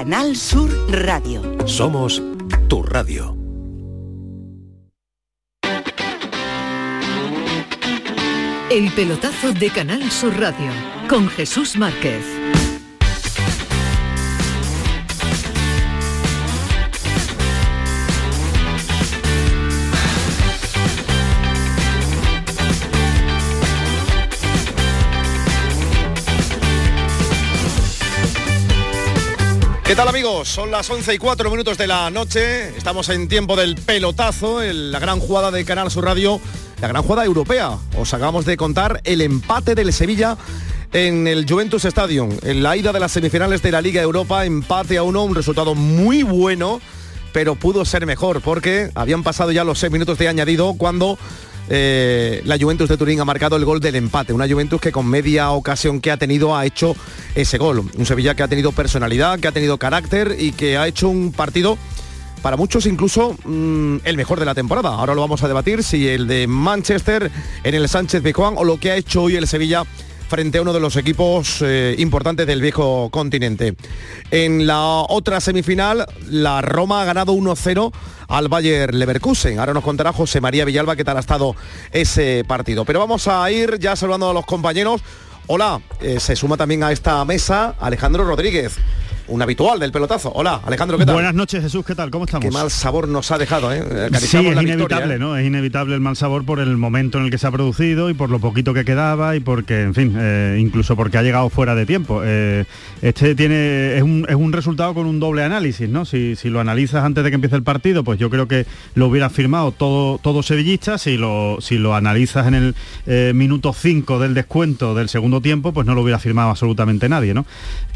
Canal Sur Radio. Somos tu radio. El pelotazo de Canal Sur Radio con Jesús Márquez. ¿Qué tal amigos? Son las 11 y 4 minutos de la noche. Estamos en tiempo del pelotazo, en la gran jugada de Canal Sur Radio, la gran jugada europea. Os acabamos de contar el empate del Sevilla en el Juventus Stadium, en la ida de las semifinales de la Liga Europa, empate a uno, un resultado muy bueno, pero pudo ser mejor porque habían pasado ya los 6 minutos de añadido cuando eh, la Juventus de Turín ha marcado el gol del empate. Una Juventus que con media ocasión que ha tenido ha hecho ese gol. Un Sevilla que ha tenido personalidad, que ha tenido carácter y que ha hecho un partido para muchos incluso mm, el mejor de la temporada. Ahora lo vamos a debatir si el de Manchester en el Sánchez Bejuan o lo que ha hecho hoy el Sevilla frente a uno de los equipos eh, importantes del viejo continente. En la otra semifinal, la Roma ha ganado 1-0 al Bayer Leverkusen. Ahora nos contará José María Villalba qué tal ha estado ese partido. Pero vamos a ir ya saludando a los compañeros. Hola, eh, se suma también a esta mesa Alejandro Rodríguez un habitual del pelotazo. Hola, Alejandro, ¿qué tal? Buenas noches, Jesús, ¿qué tal? ¿Cómo estamos? Qué mal sabor nos ha dejado, ¿eh? Sí, es inevitable, ¿eh? ¿no? Es inevitable el mal sabor por el momento en el que se ha producido y por lo poquito que quedaba y porque, en fin, eh, incluso porque ha llegado fuera de tiempo. Eh, este tiene es un, resultado con un doble análisis, ¿no? Si, lo analizas antes de que empiece el partido, pues yo creo que lo hubiera firmado todo, todo sevillista. Si lo, si lo analizas en el minuto 5 del descuento del segundo tiempo, pues no lo hubiera firmado absolutamente nadie, ¿no?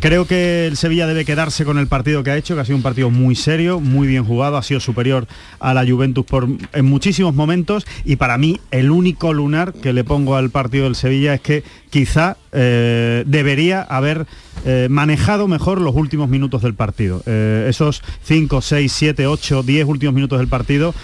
Creo que el Sevilla debe quedarse con el partido que ha hecho, que ha sido un partido muy serio, muy bien jugado, ha sido superior a la Juventus por, en muchísimos momentos y para mí el único lunar que le pongo al partido del Sevilla es que quizá eh, debería haber eh, manejado mejor los últimos minutos del partido. Eh, esos 5, 6, 7, 8, 10 últimos minutos del partido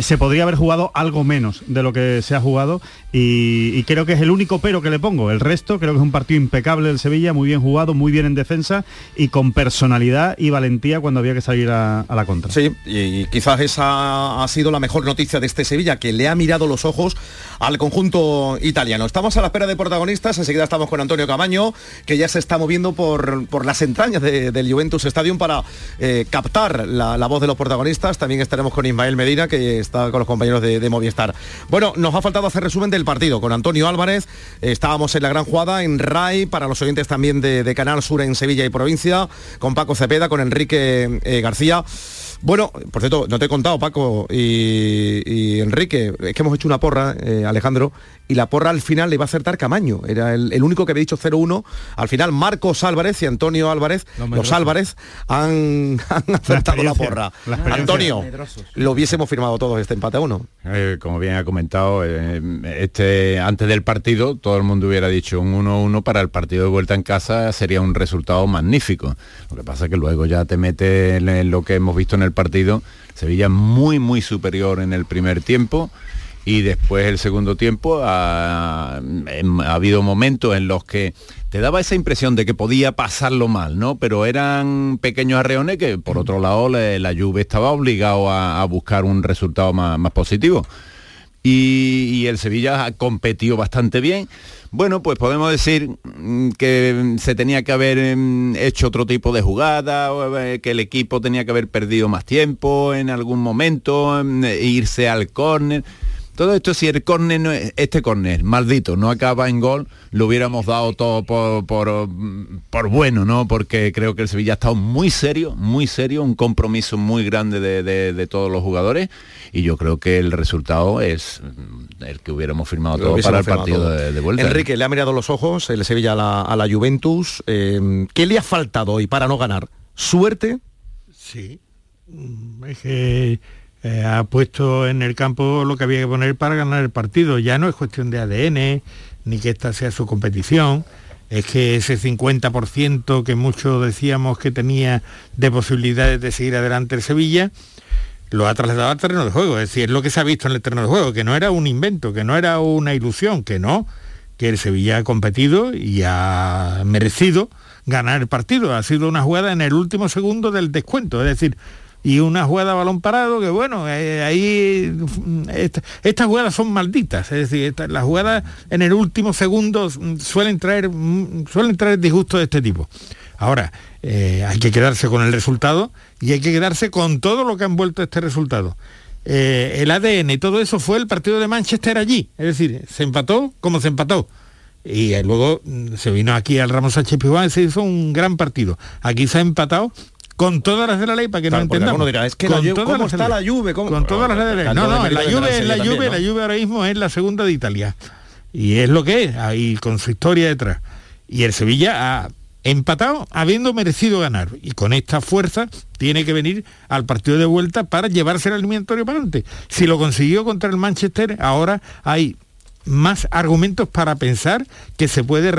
se podría haber jugado algo menos de lo que se ha jugado y, creo que es el único pero que le pongo. El resto creo que es un partido impecable del Sevilla, muy bien jugado, muy bien en defensa y con personalidad y valentía cuando había que salir a, la contra. Sí, y, quizás esa ha sido la mejor noticia de este Sevilla, que le ha mirado los ojos al conjunto italiano. Estamos a la espera de protagonistas, enseguida estamos con Antonio Camaño, que ya se está moviendo por, por las entrañas del Juventus Stadium para eh, captar la, voz de los protagonistas. También estaremos con Ismael Medina, que está con los compañeros de, Movistar. Bueno, nos ha faltado hacer resumen del partido con Antonio Álvarez. estábamos en la gran jugada en RAI, para los oyentes también de, Canal Sur en Sevilla y provincia, con Paco Cepeda, con Enrique eh, García. Bueno, por cierto, no te he contado, Paco y, Enrique, es que hemos hecho una porra, eh, Alejandro, y la porra al final le va a acertar Camaño. Era el, único que había dicho 0-1. Al final Marcos Álvarez y Antonio Álvarez, los, Álvarez, han, acertado la, porra. Antonio, lo hubiésemos firmado todos este empate a uno. Eh, como bien ha comentado, eh, este, antes del partido todo el mundo hubiera dicho un 1-1 para el partido de vuelta en casa sería un resultado magnífico. Lo que pasa es que luego ya te mete en lo que hemos visto en el partido. Sevilla muy, muy superior en el primer tiempo y después el segundo tiempo ha, em, ha, habido momentos en los que te daba esa impresión de que podía pasarlo mal, ¿no? Pero eran pequeños arreones que por otro lado la, la Juve estaba obligado a, buscar un resultado más, positivo. Y, el Sevilla ha competido bastante bien. Bueno, pues podemos decir mm, que se tenía que haber em, hecho otro tipo de jugada, eh, que el equipo tenía que haber perdido más tiempo en algún momento, em, e irse al córner todo esto, si el córner, este córner, maldito, no acaba en gol, lo hubiéramos dado todo por, por, bueno, ¿no? Porque creo que el Sevilla ha estado muy serio, muy serio, un compromiso muy grande de, todos los jugadores y yo creo que el resultado es el que hubiéramos firmado todo para el partido de, vuelta. Enrique, le ha mirado los ojos el Sevilla a la, Juventus. Eh, ¿Qué le ha faltado hoy para no ganar? ¿Suerte? Sí. Es que eh, ha puesto en el campo lo que había que poner para ganar el partido. Ya no es cuestión de ADN, ni que esta sea su competición, es que ese 50% que muchos decíamos que tenía de posibilidades de seguir adelante el Sevilla, lo ha trasladado al terreno de juego. Es decir, es lo que se ha visto en el terreno de juego, que no era un invento, que no era una ilusión, que no, que el Sevilla ha competido y ha merecido ganar el partido. Ha sido una jugada en el último segundo del descuento, es decir, y una jugada balón parado que bueno, eh, ahí mm, esta- estas jugadas son malditas, es decir, esta- las jugadas en el último segundo mm, suelen traer mm, suelen traer disgustos de este tipo. Ahora, eh, hay que quedarse con el resultado y hay que quedarse con todo lo que ha envuelto este resultado. Eh, el ADN y todo eso fue el partido de Manchester allí, es decir, se empató como se empató. Y luego se vino aquí al Ramos Sánchez Pizjuán y se hizo un gran partido. Aquí se ha empatado con todas las de la ley para que Claro, no entendamos. dirá, es que la Con todas ¿cómo las está la? ¿Cómo- Con todas las de la ley. No, no, la Juve, Sevilla la ¿no? la Juve ahora mismo es la segunda de Italia. Y es lo que es, ahí con su historia detrás. Y el Sevilla ha empatado habiendo merecido ganar. Y con esta fuerza tiene que venir al partido de vuelta para llevarse el eliminatorio para adelante. Si lo consiguió contra el Manchester, ahora hay más argumentos para pensar que se puede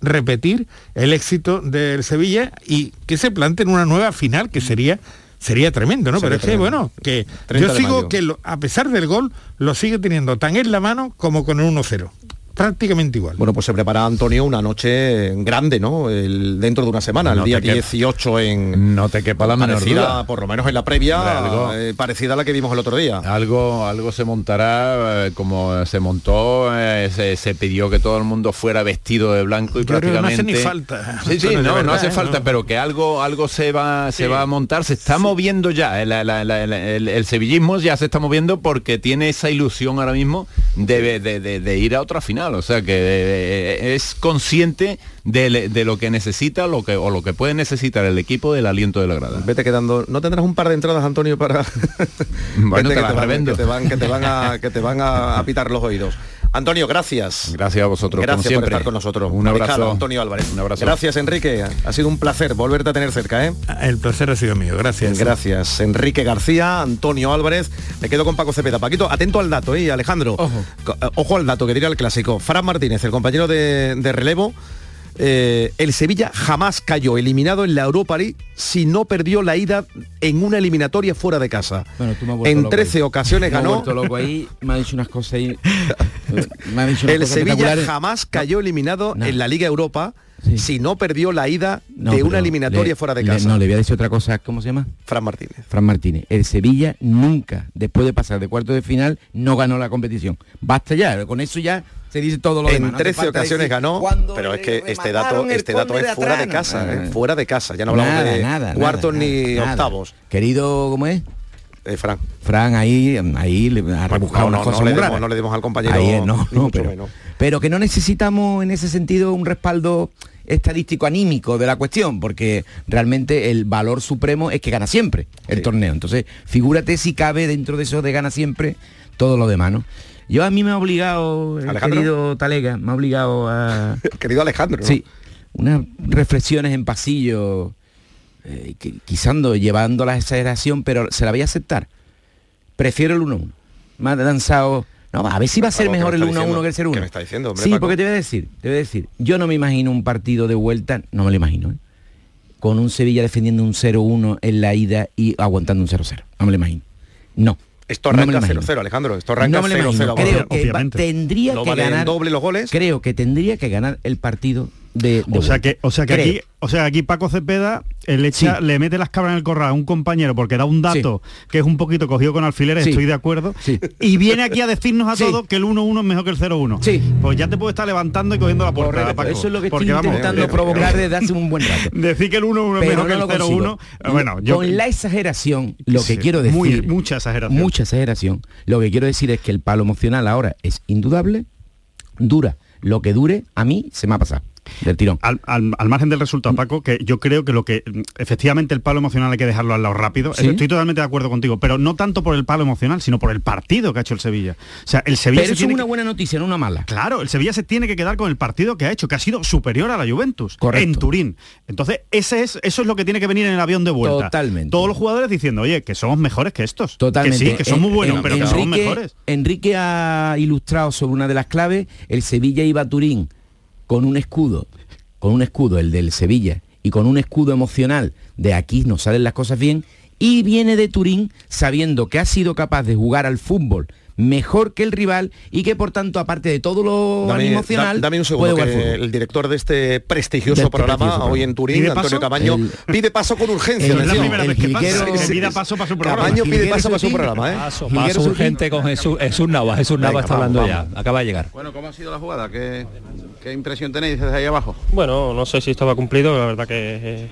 repetir el éxito del Sevilla y que se planteen una nueva final que sería sería tremendo, ¿no? Sería Pero es que bueno, que 30 yo sigo que lo- a pesar del gol lo sigue teniendo tan en la mano como con el 1-0. Prácticamente igual. Bueno, pues se prepara Antonio una noche grande, ¿no? El- dentro de una semana, No el día te quepa- 18 en... No te quepa la menor parecida, duda. por lo menos en la previa, algo- eh, parecida a la que vimos el otro día. Algo, algo se montará eh, como se montó, eh, se, se pidió que todo el mundo fuera vestido de blanco y Yo creo que no hace prácticamente. ni falta, Sí, sí, no, no hace falta, No. pero que algo, algo se va, se va a montar, se está moviendo ya. El, la- la- la- el- el sevillismo ya se está moviendo porque tiene esa ilusión ahora mismo de, de- de- de ir a otra final. O sea que eh, es consciente de, de lo que necesita lo que, o lo que puede necesitar el equipo del aliento de la grada. Vete quedando. ¿No tendrás un par de entradas, Antonio, para. Bueno, Vete te que, las van, revendo. que te van, que te van a, que te van a, a pitar los oídos. Antonio, gracias. Gracias a vosotros. Gracias como por estar con nosotros. Un abrazo. Antonio Álvarez. Un abrazo. Gracias, Enrique. Ha sido un placer volverte a tener cerca, ¿eh? El placer ha sido mío, gracias. Gracias, Enrique García, Antonio Álvarez. Me quedo con Paco Cepeda. Paquito, atento al dato, ¿eh? Alejandro. Ojo. Ojo al dato que diría el clásico. Fran Martínez, el compañero de, de relevo. Eh, el Sevilla jamás cayó eliminado en la Europa League si no perdió la ida en una eliminatoria fuera de casa. Bueno, tú me en loco 13 ahí. ocasiones Me ganó. vuelto loco ahí, me ha dicho unas cosas ahí. Me ha dicho unas El cosas Sevilla jamás cayó eliminado No. en la Liga Europa Sí. si no perdió la ida No, de una eliminatoria le- fuera de le- casa. no, le voy a decir otra cosa, ¿cómo se llama? Fran Martínez. Fran Martínez. El Sevilla nunca, después de pasar de cuarto de final, no ganó la competición. Basta ya, con eso ya dice todo lo En demás. hace 13 falta ocasiones decir, ganó, "Cuando pero es que este dato, este dato es fuera de atrás". casa, fuera de casa. Ya no hablamos Nada, de nada, cuartos nada, ni octavos. Querido, ¿cómo es? Eh, Fran. Fran ahí, ahí le ha rebuscado no, le no demos al compañero, Ahí no, pero, menos. pero que no necesitamos en ese sentido un respaldo estadístico anímico de la cuestión, porque realmente el valor supremo es que gana siempre el Sí. torneo. Entonces, figúrate si cabe dentro de eso de gana siempre todo lo demás, ¿no? Yo a mí me ha obligado, el querido Talega, me ha obligado a... Querido Alejandro. Sí, unas reflexiones en pasillo, eh, que- quizando, llevando la exageración, pero se la voy a aceptar. Prefiero el 1-1. Me ha lanzado... No, a ver si va a ser Paco, ¿qué mejor me el está 1-1 diciendo? que el 0-1. ¿Qué me está diciendo, hombre, Sí, Paco? porque te voy a decir, te voy a decir, yo no me imagino un partido de vuelta, no me lo imagino, ¿eh? con un Sevilla defendiendo un 0-1 en la ida y aguantando un 0-0. No me lo imagino. No. Esto No arranca lo imagino. 0-0, Alejandro. Esto arranca No me lo imagino. 0-0. Creo que va- obviamente. tendría No que ganar doble los goles. Creo que tendría que ganar el partido de, de O sea que, o sea que Creo. aquí, o sea aquí Paco Cepeda eh, le, echa- Sí. le mete las cabras en el corral a un compañero porque da un dato que es un poquito cogido con alfileres, Sí. estoy de acuerdo. Y viene aquí a decirnos a todos que el 1-1 es mejor que el 0-1. Sí. Pues ya te puedes estar levantando y cogiendo la Correcto, Paco. Eso es lo que estoy vamos, intentando eh, provocar desde hace un buen rato. Decir que el 1-1 es mejor no que el 0-1. consigo. Bueno, yo con la exageración, lo que quiero decir, muy- mucha exageración. mucha exageración, lo que quiero decir es que el palo emocional ahora es indudable, dura lo que dure, a mí se me ha pasado del tirón. al, al- al margen del resultado, Paco, que yo creo que lo que mm, efectivamente el palo emocional hay que dejarlo al lado rápido. Sí. Estoy totalmente de acuerdo contigo, pero no tanto por el palo emocional, sino por el partido que ha hecho el Sevilla. O sea, el Sevilla Pero se eso es una que- buena noticia, no una mala. Claro, el Sevilla se tiene que quedar con el partido que ha hecho, que ha sido superior a la Juventus Correcto. en Turín. Entonces, ese es, eso es lo que tiene que venir en el avión de vuelta. Totalmente. Todos los jugadores diciendo, oye, que somos mejores que estos. Totalmente. Que sí, que son muy En- buenos, en- pero que somos mejores. Enrique ha ilustrado sobre una de las claves, el Sevilla iba a Turín con un escudo, con un escudo, el del Sevilla, y con un escudo emocional de aquí nos salen las cosas bien, y viene de Turín sabiendo que ha sido capaz de jugar al fútbol mejor que el rival y que por tanto, aparte de todo lo Dame, emocional, da- dame un puede segundo, jugar que fútbol. el director de este prestigioso De este programa, prestigioso hoy en Turín, ¿Pide Antonio El- pide paso con urgencia. el- Es la primera el vez que pasa, que pida paso para su programa. Camaño pide paso para su programa, ¿eh? Paso, urgente con Jesús, Jesús Nava. Jesús Nava Venga, está vamos, hablando vamos. ya. Acaba de llegar. Bueno, ¿cómo ha sido la jugada? ¿Qué, qué impresión tenéis desde ahí abajo? Bueno, no sé si estaba cumplido, la verdad que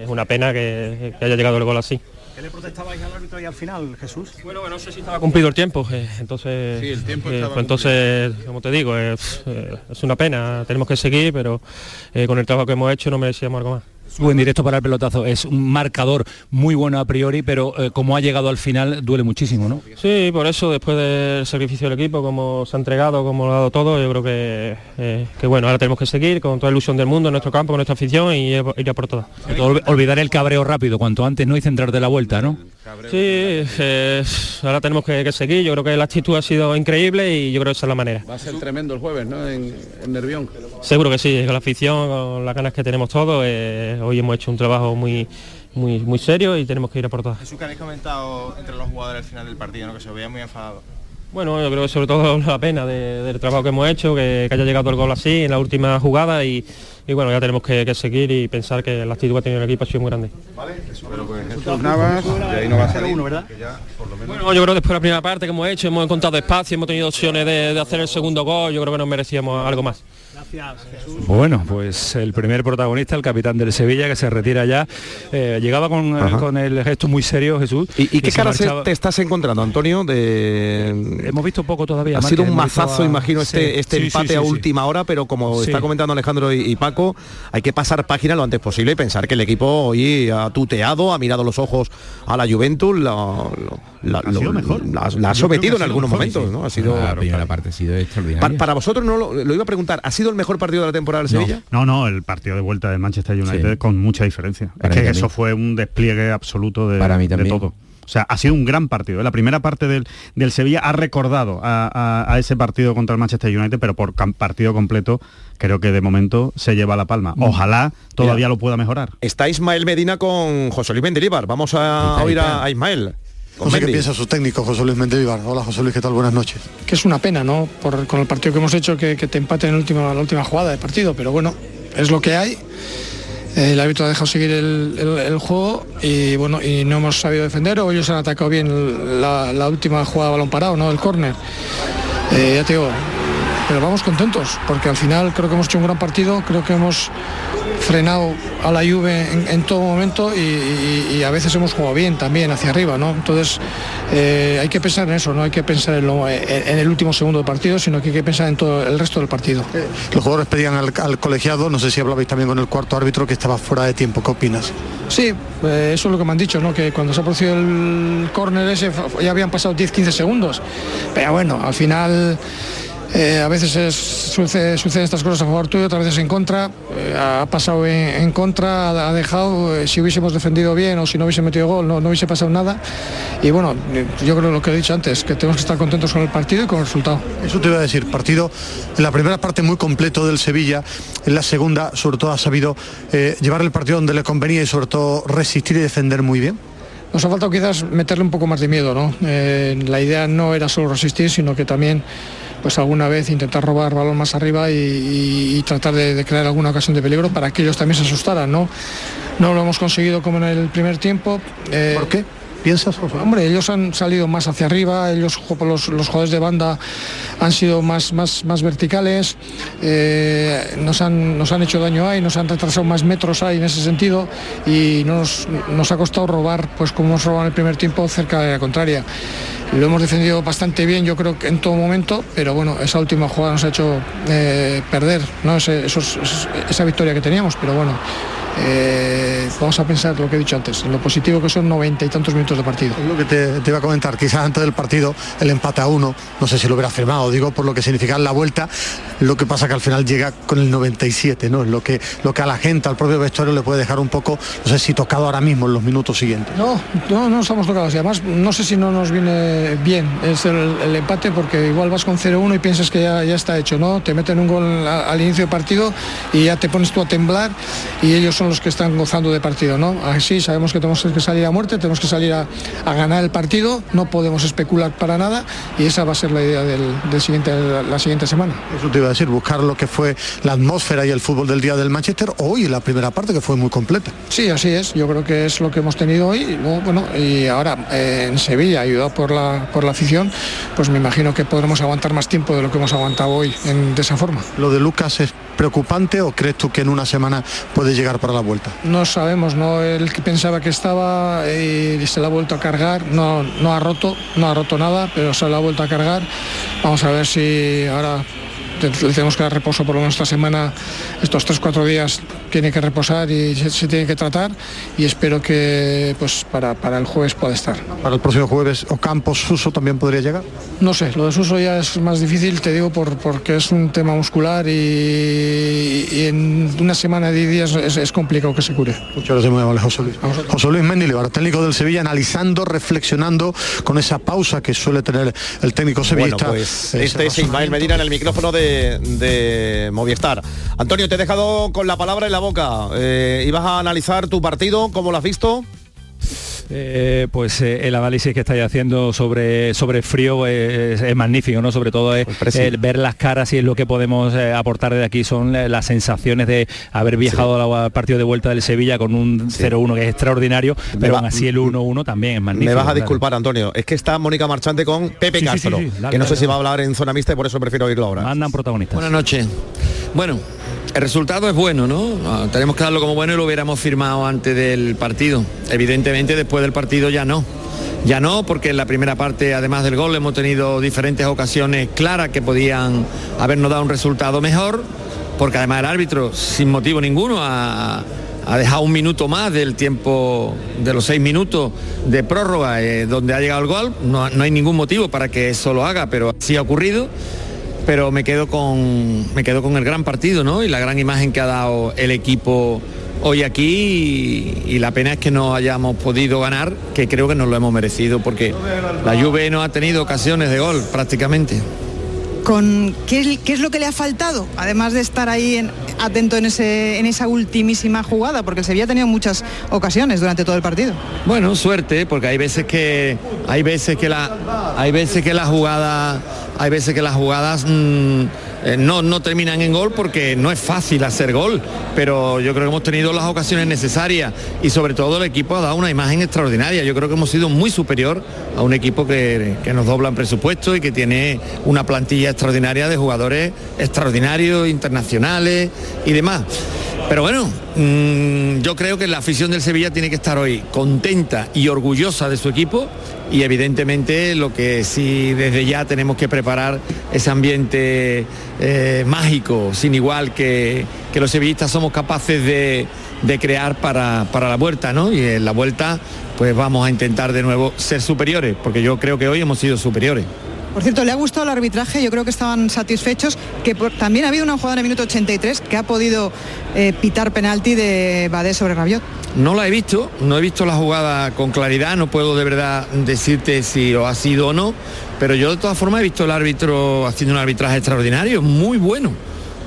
es una pena que, que haya llegado el gol así. ¿Qué le protestabais al árbitro y al final, Jesús? Bueno, no sé si estaba cumplido el tiempo, eh, entonces, Sí, el tiempo eh, estaba pues entonces, como te digo, es, eh, es una pena, tenemos que seguir, pero eh, con el trabajo que hemos hecho no merecíamos algo más. Su en directo para el pelotazo es un marcador muy bueno a priori, pero eh, como ha llegado al final duele muchísimo, ¿no? Sí, por eso, después del sacrificio del equipo, como se ha entregado, como lo ha dado todo, yo creo que, eh, que bueno, ahora tenemos que seguir con toda la ilusión del mundo en nuestro campo, con nuestra afición y ir a por todas. Olvidar el cabreo rápido, cuanto antes, ¿no? Y centrarte la vuelta, ¿no? Sí, eh, ahora tenemos que, que seguir, yo creo que la actitud ha sido increíble y yo creo que esa es la manera. Va a ser tremendo el jueves, ¿no? En, en Nervión. Seguro que sí, con la afición, con las ganas que tenemos todos, eh, hoy hemos hecho un trabajo muy, muy, muy serio y tenemos que ir a por todas. Jesús, que habéis comentado entre los jugadores al final del partido, ¿no? que se veía muy enfadado. Bueno, yo creo que sobre todo la pena de- del trabajo que hemos hecho, que, que haya llegado el gol así en la última jugada y, y bueno, ya tenemos que, que seguir y pensar que la actitud que ha tenido el equipo ha sido muy grande. Pero pues Jesús Navas, de ahí no va a salir. ¿verdad? que ya, por lo menos- Bueno, yo creo que después de la primera parte que hemos hecho, hemos encontrado espacio, hemos tenido opciones de, de hacer el segundo gol, yo creo que nos merecíamos algo más. Gracias, Jesús. Bueno, pues el primer protagonista, el capitán del Sevilla, que se retira ya, eh, llegaba con, Ajá. con el gesto muy serio, Jesús. ¿Y, y qué se cara se- marchaba- te estás encontrando, Antonio? De... Hemos visto poco todavía. Ha sido un mazazo, a- imagino, este, Sí, este sí, empate sí, a sí. última hora, pero como Sí. está comentando Alejandro y, y Paco, hay que pasar página lo antes posible y pensar que el equipo hoy ha tuteado, ha mirado los ojos a la Juventus, la, lo- la- Ha sido lo- mejor. la, la ha sometido ha en algunos mejor, momentos, sí. ¿no? Ha sido... la primera parte ha sido Pa- extraordinaria. para vosotros no lo, lo iba a preguntar, ¿ha sido el mejor partido de la temporada del No. Sevilla? No, no, el partido de vuelta de Manchester United Sí. con mucha diferencia. Para es que eso fue un despliegue absoluto de, Para mí de también. todo. O sea, ha sido un gran partido. La primera parte del, del Sevilla ha recordado a, a- a ese partido contra el Manchester United, pero por cam- partido completo creo que de momento se lleva la palma. Mm. Ojalá todavía lo pueda mejorar. Está Ismael Medina con José Luis Mendilibar. Vamos a Ahí oír a, a Ismael. No sé qué piensa su técnico, José Luis Mendilibar. Hola, José Luis, ¿qué tal? Buenas noches. que es una pena, ¿no? Por, con el partido que hemos hecho, que, que te empaten en la última, la última jugada del partido, pero bueno, es lo que hay. El árbitro ha dejado seguir el, el- el juego y bueno, y no hemos sabido defender o ellos han atacado bien la, la última jugada de balón parado, ¿no? El córner. Eh, ya te digo, pero vamos contentos, porque al final creo que hemos hecho un gran partido, creo que hemos frenado a la Juve en, en todo momento y, y- y a veces hemos jugado bien también hacia arriba, ¿no? Entonces eh, hay que pensar en eso, no hay que pensar en, lo- en- en el último segundo del partido, sino que hay que pensar en todo el resto del partido. Los jugadores pedían al, al colegiado, no sé si hablabais también con el cuarto árbitro, que estaba fuera de tiempo. ¿Qué opinas? Sí, eh, eso es lo que me han dicho, ¿no? que cuando se ha producido el córner ese ya habían pasado 10-15 segundos. Pero bueno, al final eh, a veces es- sucede- suceden estas cosas a favor tuyo, otras veces en contra. Eh, ha pasado en, en contra, ha, ha dejado, eh, si hubiésemos defendido bien o si no hubiese metido gol, no, no hubiese pasado nada. Y bueno, yo creo lo que he dicho antes, que tenemos que estar contentos con el partido y con el resultado. Eso te iba a decir, partido en la primera parte muy completo del Sevilla, en la segunda sobre todo ha sabido llevar el partido donde le convenía y sobre todo resistir y defender muy bien. Nos ha faltado quizás meterle un poco más de miedo, ¿no? La idea no era solo resistir, sino que también, pues alguna vez intentar robar balón más arriba y, tratar de, de crear alguna ocasión de peligro para que ellos también se asustaran, ¿no? No lo hemos conseguido como en el primer tiempo. Eh, ¿Por qué? ¿Piensas? Hombre, ellos han salido más hacia arriba, ellos los, los jugadores de banda han sido más, más, más verticales, eh, nos, han, nos han hecho daño ahí, nos han retrasado más metros ahí en ese sentido y nos, nos ha costado robar, pues como hemos robado en el primer tiempo, cerca de la contraria. Lo hemos defendido bastante bien, yo creo que en todo momento, pero bueno, esa última jugada nos ha hecho eh, perder ¿no? Ese- esos- esa victoria que teníamos, pero bueno, eh, vamos a pensar lo que he dicho antes, en lo positivo que son noventa y tantos minutos de partido. Lo que te, te iba a comentar, quizás antes del partido el empate a uno, no sé si lo hubiera firmado, digo por lo que significa la vuelta, lo que pasa que al final llega con el 97, ¿no? Es lo que, lo que a la gente, al propio vestuario le puede dejar un poco, no sé si tocado ahora mismo en los minutos siguientes. No, no, no estamos tocados. Y además, no sé si no nos viene bien es el, el empate, porque igual vas con 0-1 y piensas que ya, ya está hecho, ¿no? Te meten un gol a- al inicio del partido y ya te pones tú a temblar y ellos son los que están gozando de partido, ¿no? Así sabemos que tenemos que salir a muerte, tenemos que salir a, a ganar el partido, no podemos especular para nada y esa va a ser la idea del, del siguiente, la siguiente semana. Eso te iba a decir, buscar lo que fue la atmósfera y el fútbol del día del Manchester hoy la primera parte que fue muy completa. Sí, así es. Yo creo que es lo que hemos tenido hoy. Bueno, y ahora eh, en Sevilla, ayudado por la, por la afición, pues me imagino que podremos aguantar más tiempo de lo que hemos aguantado hoy en, de esa forma. ¿Lo de Lucas es preocupante o crees tú que en una semana puede llegar para la vuelta? No sabemos, no el que pensaba que estaba y se la ha vuelto a cargar, no, no ha roto, no ha roto nada, pero se la ha vuelto a cargar. Vamos a ver si ahora tenemos que dar reposo por lo menos esta semana, estos 3-4 días tiene que reposar y se, se, tiene que tratar y espero que pues para, para el jueves pueda estar. Para el próximo jueves, ¿Ocampos Suso también podría llegar? No sé, lo de Suso ya es más difícil, te digo, por, porque es un tema muscular y, y en una semana de días es, es, complicado que se cure. Muchas gracias, muy amable José Luis. José Luis Mendilibar, técnico del Sevilla, analizando, reflexionando con esa pausa que suele tener el técnico sevillista. Bueno, pues este es Ismael Medina en el micrófono de, de Movistar. Antonio, te he dejado con la palabra en la boca. Eh, ¿Ibas a analizar tu partido? ¿Cómo lo has visto? Eh, pues eh, el análisis que estáis haciendo sobre, sobre frío es, es magnífico, ¿no? Sobre todo es, el ver las caras y es lo que podemos eh, aportar de aquí son las sensaciones de haber viajado sí. al partido de vuelta del Sevilla con un sí. 0-1 que es extraordinario, Me pero va, aún así el 1-1 también es magnífico. Me vas a disculpar, claro. Antonio, es que está Mónica Marchante con Pepe sí, Castro, que no sé si va a hablar en zona mixta y por eso prefiero oírlo ahora. Mandan protagonistas. Buenas noches. Bueno, el resultado es bueno, ¿no? Ah, tenemos que darlo como bueno y lo hubiéramos firmado antes del partido. Evidentemente después del partido ya no. Ya no, porque en la primera parte, además del gol, hemos tenido diferentes ocasiones claras que podían habernos dado un resultado mejor, porque además el árbitro, sin motivo ninguno, ha, dejado un minuto más del tiempo de los seis minutos de prórroga eh, donde ha llegado el gol. No, no hay ningún motivo para que eso lo haga, pero así ha ocurrido pero me quedo con me quedo con el gran partido ¿no? y la gran imagen que ha dado el equipo hoy aquí y, y, la pena es que no hayamos podido ganar que creo que nos lo hemos merecido porque la Juve no ha tenido ocasiones de gol prácticamente. Con ¿qué, qué, es lo que le ha faltado además de estar ahí en, atento en, ese, en esa ultimísima jugada porque el Sevilla ha tenido muchas ocasiones durante todo el partido. Bueno suerte porque hay veces que hay veces que la hay veces que la jugada hay veces que las jugadas mmm, eh, no, no terminan en gol porque no es fácil hacer gol, pero yo creo que hemos tenido las ocasiones necesarias y sobre todo el equipo ha dado una imagen extraordinaria. Yo creo que hemos sido muy superior a un equipo que, que nos dobla en presupuesto y que tiene una plantilla extraordinaria de jugadores extraordinarios, internacionales y demás. Pero bueno, mmm, yo creo que la afición del Sevilla tiene que estar hoy contenta y orgullosa de su equipo y evidentemente lo que sí desde ya tenemos que preparar ese ambiente eh, mágico, sin igual que, que, los sevillistas somos capaces de, de crear para, para, la vuelta, ¿no? Y en la vuelta pues vamos a intentar de nuevo ser superiores, porque yo creo que hoy hemos sido superiores. Por cierto, ¿le ha gustado el arbitraje? Yo creo que estaban satisfechos, que también ha habido una jugada en el minuto 83 que ha podido eh, pitar penalti de Badé sobre Rabiot. No la he visto, no he visto la jugada con claridad, no puedo de verdad decirte si lo ha sido o no, pero yo de todas formas he visto al árbitro haciendo un arbitraje extraordinario, muy bueno,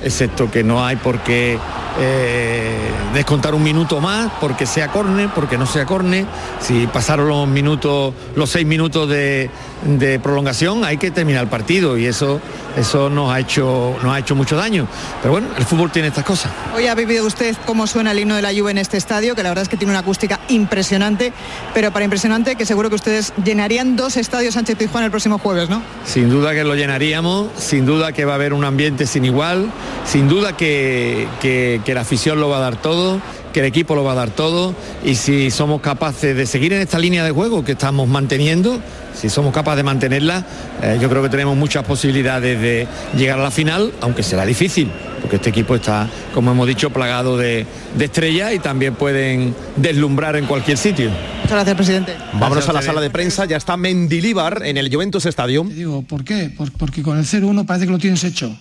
excepto que no hay por qué eh, descontar un minuto más porque sea corne, porque no sea corne. Si pasaron los minutos, los seis minutos de, de, prolongación, hay que terminar el partido y eso, eso nos ha hecho, nos ha hecho mucho daño. Pero bueno, el fútbol tiene estas cosas. Hoy ha vivido usted cómo suena el himno de la Juve en este estadio, que la verdad es que tiene una acústica impresionante, pero para impresionante que seguro que ustedes llenarían dos estadios Sánchez Pizjuán el próximo jueves, ¿no? Sin duda que lo llenaríamos, sin duda que va a haber un ambiente sin igual, sin duda que, que que la afición lo va a dar todo, que el equipo lo va a dar todo y si somos capaces de seguir en esta línea de juego que estamos manteniendo, si somos capaces de mantenerla, eh, yo creo que tenemos muchas posibilidades de llegar a la final, aunque será difícil, porque este equipo está, como hemos dicho, plagado de, de estrellas y también pueden deslumbrar en cualquier sitio. Muchas gracias, presidente. Vámonos a la sala de prensa, ya está Mendilíbar en el Juventus Stadium. Digo, ¿por qué? Porque con el 0-1 parece que lo tienes hecho.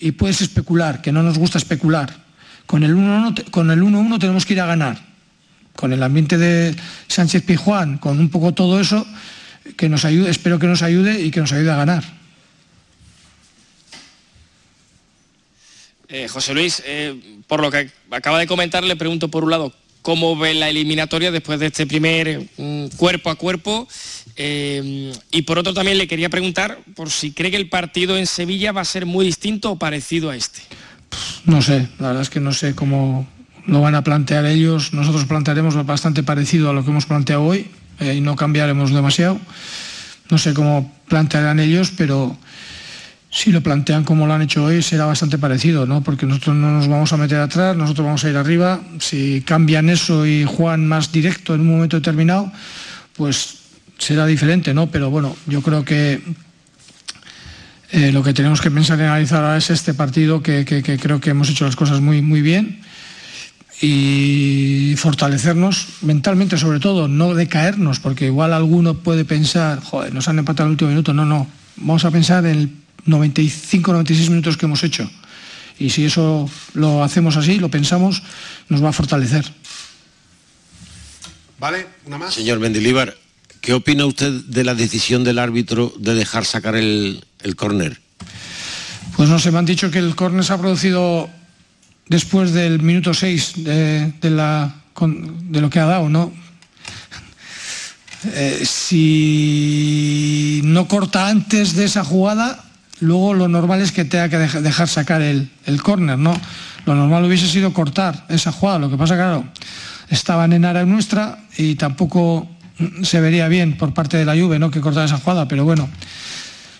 Y puedes especular, que no nos gusta especular con el 1-1 con el 1-1 tenemos que ir a ganar. Con el ambiente de Sánchez Pijuán, con un poco todo eso, que nos ayude, espero que nos ayude y que nos ayude a ganar. Eh, José Luis, eh, por lo que acaba de comentar, le pregunto por un lado, ¿cómo ve la eliminatoria después de este primer mm, cuerpo a cuerpo? Eh, y por otro también le quería preguntar por si cree que el partido en Sevilla va a ser muy distinto o parecido a este. No sé, la verdad es que no sé cómo lo van a plantear ellos. Nosotros plantearemos bastante parecido a lo que hemos planteado hoy eh, y no cambiaremos demasiado. No sé cómo plantearán ellos, pero si lo plantean como lo han hecho hoy será bastante parecido, ¿no? Porque nosotros no nos vamos a meter atrás, nosotros vamos a ir arriba. Si cambian eso y juegan más directo en un momento determinado, pues será diferente, ¿no? Pero bueno, yo creo que eh, lo que tenemos que pensar y analizar ahora es este partido que, que, que, creo que hemos hecho las cosas muy, muy bien y fortalecernos mentalmente sobre todo, no decaernos, porque igual alguno puede pensar, joder, nos han empatado el último minuto, no, no, vamos a pensar en el 95-96 minutos que hemos hecho y si eso lo hacemos así, lo pensamos, nos va a fortalecer. Vale, una más. Señor Mendilíbar, ¿qué opina usted de la decisión del árbitro de dejar sacar el, el córner? Pues no sé, me han dicho que el córner se ha producido después del minuto 6 de, de, la, de lo que ha dado, ¿no? Eh, si no corta antes de esa jugada, luego lo normal es que tenga que dejar sacar el, el córner, ¿no? Lo normal hubiese sido cortar esa jugada, lo que pasa, claro, estaban en área nuestra y tampoco se vería bien por parte de la Juve, ¿no? Que cortar esa jugada, pero bueno,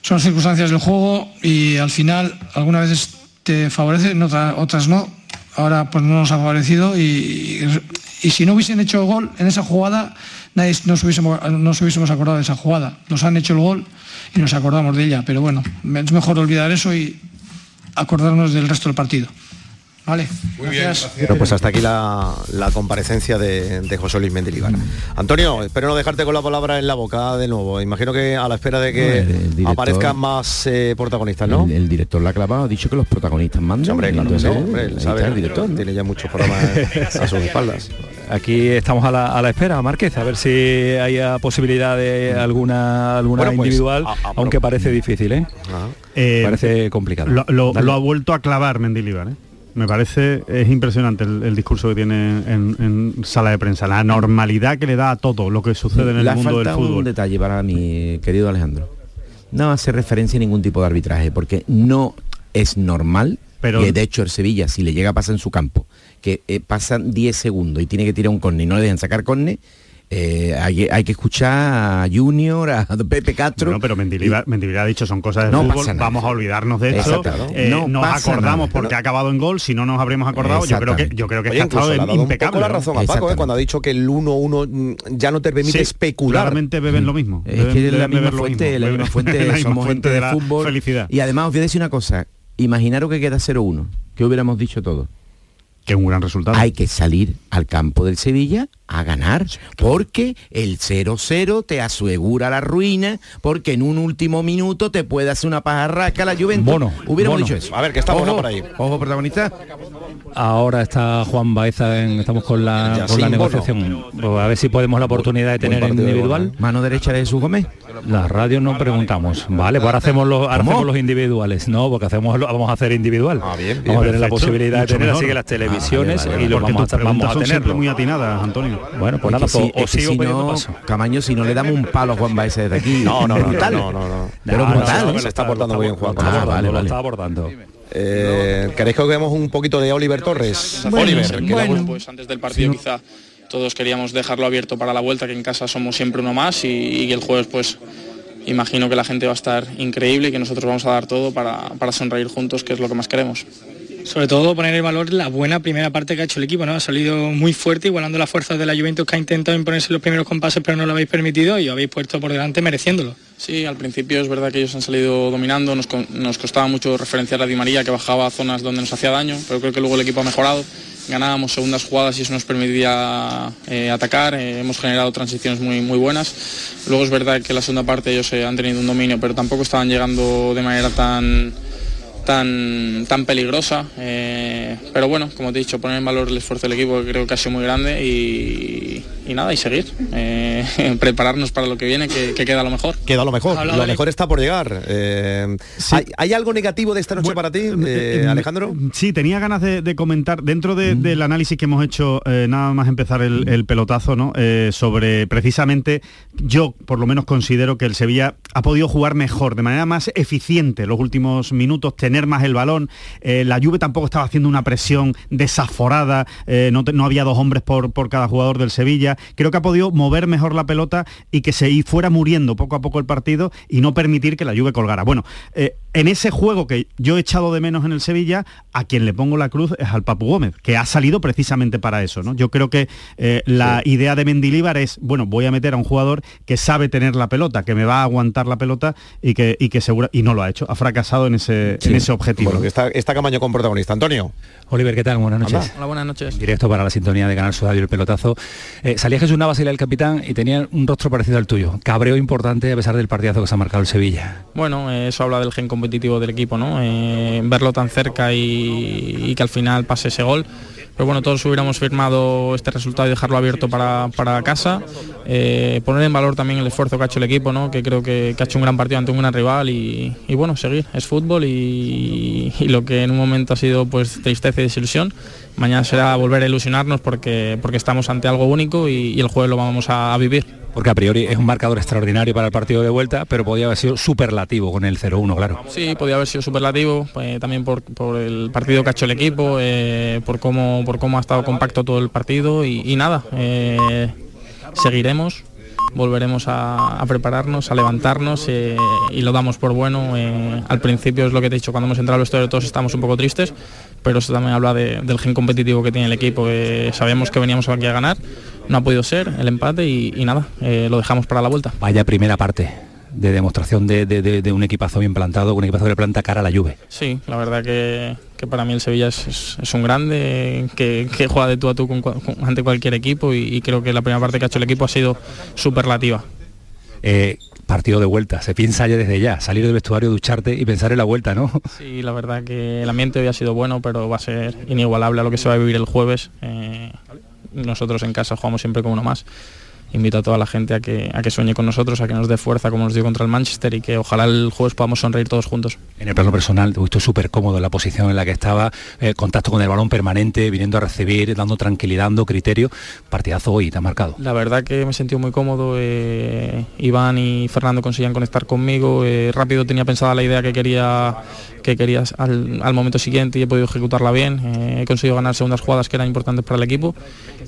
son circunstancias del juego y al final algunas veces te favorecen, otras no. Ahora pues no nos ha favorecido y, y si no hubiesen hecho gol en esa jugada, nadie nos hubiésemos, nos hubiésemos acordado de esa jugada. Nos han hecho el gol y nos acordamos de ella, pero bueno, es mejor olvidar eso y acordarnos del resto del partido. Vale. Muy bien. Bueno, pues hasta aquí la, la comparecencia de, de, José Luis Mendilibar. Antonio, espero no dejarte con la palabra en la boca de nuevo. Imagino que a la espera de que el, el director, aparezcan más eh, protagonistas, ¿no? El, el, director la clavado ha dicho que los protagonistas mandan. Sí, hombre, claro, entonces, no, hombre, él sabe, el director, ¿no? tiene ya muchos programas a sus espaldas. Aquí estamos a la, a la, espera, Márquez, a ver si hay posibilidad de alguna alguna bueno, pues, individual, a, a, aunque parece difícil, ¿eh? eh parece complicado. Lo, lo, lo, ha vuelto a clavar Mendilibar, ¿eh? Me parece es impresionante el, el discurso que tiene en, en, sala de prensa, la normalidad que le da a todo lo que sucede en el le mundo del fútbol. un detalle para mi querido Alejandro. No hace referencia a ningún tipo de arbitraje, porque no es normal, pero que de hecho el Sevilla, si le llega a pasar en su campo, que eh, pasan 10 segundos y tiene que tirar un córner y no le dejan sacar córner, eh, hay, hay, que escuchar a Junior, a Pepe Castro. No, pero Mendilibar, ha dicho son cosas de no fútbol, vamos a olvidarnos de eso. Eh, no nos acordamos nada, porque ha acabado en gol, si no nos habríamos acordado, yo creo que yo creo que Oye, está estado impecable. Un poco la razón a Paco, eh, cuando ha dicho que el 1-1 ya no te permite sí, especular. Claramente beben lo mismo. Es beben, que la misma fuente, la misma fuente, la misma somos fuente de la fútbol. felicidad. Y además os voy a decir una cosa, imaginaros que queda 0-1, que hubiéramos dicho todo que es un gran resultado. Hay que salir al campo del Sevilla a ganar, porque el 0-0 te asegura la ruina, porque en un último minuto te puede hacer una pajarraca la Juventus. Bueno, hubiéramos dicho eso. A ver, que está bueno por ahí. Ojo, protagonista. Ahora está Juan Baeza, en, estamos con la, con la negociación. Bono. A ver si podemos la oportunidad de tener individual. De Mano derecha de Jesús Gómez. La radio no preguntamos. Vale, pues ahora hacemos los, ahora hacemos los individuales. No, porque hacemos vamos a hacer individual. Ah, bien, bien, vamos a tener perfecto. la posibilidad de tener mejor. así que las televisiones Ah, vale, vale. y los vamos a, vamos a tenerlo. muy atinadas, Antonio. Bueno, pues Es nada, pues, si- os sigo si no, paso. Camaño, si no le damos un palo a Juan Baeza desde aquí. No, no, no, no, no, no, no. Pero No, no, brutal. no, se está portando muy bien Juan. Lo está Ah, abordando, vale, lo vale. está abordando. Eh, ¿Queréis que veamos un poquito de Oliver Torres? Oliver, que bueno, pues antes del partido quizá todos queríamos dejarlo abierto para la vuelta, que en casa somos siempre uno más y, y el jueves pues imagino que la gente va a estar increíble y que nosotros vamos a dar todo para, para sonreír juntos, que es lo que más queremos. Sobre todo poner en valor la buena primera parte que ha hecho el equipo, ¿no? Ha salido muy fuerte, igualando las fuerzas de la Juventus que ha intentado imponerse los primeros compases, pero no lo habéis permitido y habéis puesto por delante mereciéndolo. Sí, al principio es verdad que ellos han salido dominando, nos, nos costaba mucho referenciar a Di María que bajaba a zonas donde nos hacía daño, pero creo que luego el equipo ha mejorado, ganábamos segundas jugadas y eso nos permitía eh, atacar, eh, hemos generado transiciones muy, muy buenas. Luego es verdad que la segunda parte ellos eh, han tenido un dominio, pero tampoco estaban llegando de manera tan tan, tan peligrosa. eh, pero bueno, como te he dicho, poner en valor el esfuerzo del equipo que creo que ha sido muy grande y, y nada, y seguir, eh, prepararnos para lo que viene, que, queda lo mejor. Queda lo mejor, lo mejor está por llegar. Eh, ¿hay, algo negativo de esta noche para ti, eh, Alejandro? Sí, tenía ganas de, comentar, dentro mm. del análisis que hemos hecho, nada más empezar el, pelotazo, ¿no? sobre precisamente, yo por lo menos considero que el Sevilla ha podido jugar mejor, de manera más eficiente los últimos minutos, tener más el balón. la Juve tampoco estaba haciendo una presión desaforada, no, no había dos hombres por, por cada jugador del Sevilla creo que ha podido mover mejor la pelota y que se fuera muriendo poco a poco el partido y no permitir que la Juve colgara. Bueno, eh, en ese juego que yo he echado de menos en el Sevilla, a quien le pongo la cruz es al Papu Gómez, que ha salido precisamente para eso. ¿no? Yo creo que eh, la idea de Mendilíbar es, bueno, voy a meter a un jugador que sabe tener la pelota, que me va a aguantar la pelota y que, y que segura, y no lo ha hecho, ha fracasado en ese, en ese objetivo. Bueno, que está, está Camaño con protagonista. Antonio. Oliver, ¿qué tal? Buenas noches. Hola, buenas noches. Directo para la sintonía de Canal Sudario el pelotazo. Eh, salía Jesús Navas y el capitán y tenía un rostro parecido al tuyo. Cabreo importante a pesar del partidazo que se ha marcado el Sevilla. Bueno, eh, eso habla del gen competitivo del equipo, ¿no? Eh, verlo tan cerca y, que al final pase ese gol. Pero bueno, todos hubiéramos firmado este resultado y dejarlo abierto para, casa. poner en valor también el esfuerzo que ha hecho el equipo, ¿no? que creo que, ha hecho un gran partido ante un gran rival y, bueno, seguir. Es fútbol y, y, lo que en un momento ha sido pues tristeza y desilusión, mañana será volver a ilusionarnos porque, porque estamos ante algo único y, el jueves lo vamos a, vivir. Porque a priori es un marcador extraordinario para el partido de vuelta, pero podía haber sido superlativo con el 0-1, claro. Sí, podía haber sido superlativo, pues, también por, el partido que ha hecho el equipo, eh, por, cómo, por cómo ha estado compacto todo el partido y, nada, eh, seguiremos, volveremos a, prepararnos, a levantarnos eh, y lo damos por bueno. al principio es lo que te he dicho, cuando hemos entrado al vestuario todos estamos un poco tristes, pero eso también habla del gen competitivo que tiene el equipo. sabemos que veníamos aquí a ganar, no ha podido ser el empate y, nada, eh, lo dejamos para la vuelta. Vaya primera parte de demostración de, un equipazo bien plantado, un equipazo que planta cara a la lluvia. Sí, la verdad que, para mí el Sevilla es, un grande, que, juega de tú a tú ante cualquier equipo y, creo que la primera parte que ha hecho el equipo ha sido superlativa. Eh, partido de vuelta. Se piensa ya desde ya, salir del vestuario, ducharte y pensar en la vuelta, ¿no? Sí, la verdad que el ambiente hoy ha sido bueno, pero va a ser inigualable a lo que se va a vivir el jueves. Eh, nosotros en casa jugamos siempre con uno más invito a toda la gente a que, a que sueñe con nosotros, a que nos dé fuerza como nos dio contra el Manchester y que ojalá el jueves podamos sonreír todos juntos. En el plano personal, te visto súper cómodo en la posición en la que estaba, eh, contacto con el balón permanente, viniendo a recibir, dando tranquilidad, dando criterio. Partidazo hoy, te ha marcado. La verdad que me he sentido muy cómodo. Eh, Iván y Fernando conseguían conectar conmigo. Eh, rápido tenía pensada la idea que quería que querías al, momento siguiente y he podido ejecutarla bien. he conseguido ganar segundas jugadas que eran importantes para el equipo.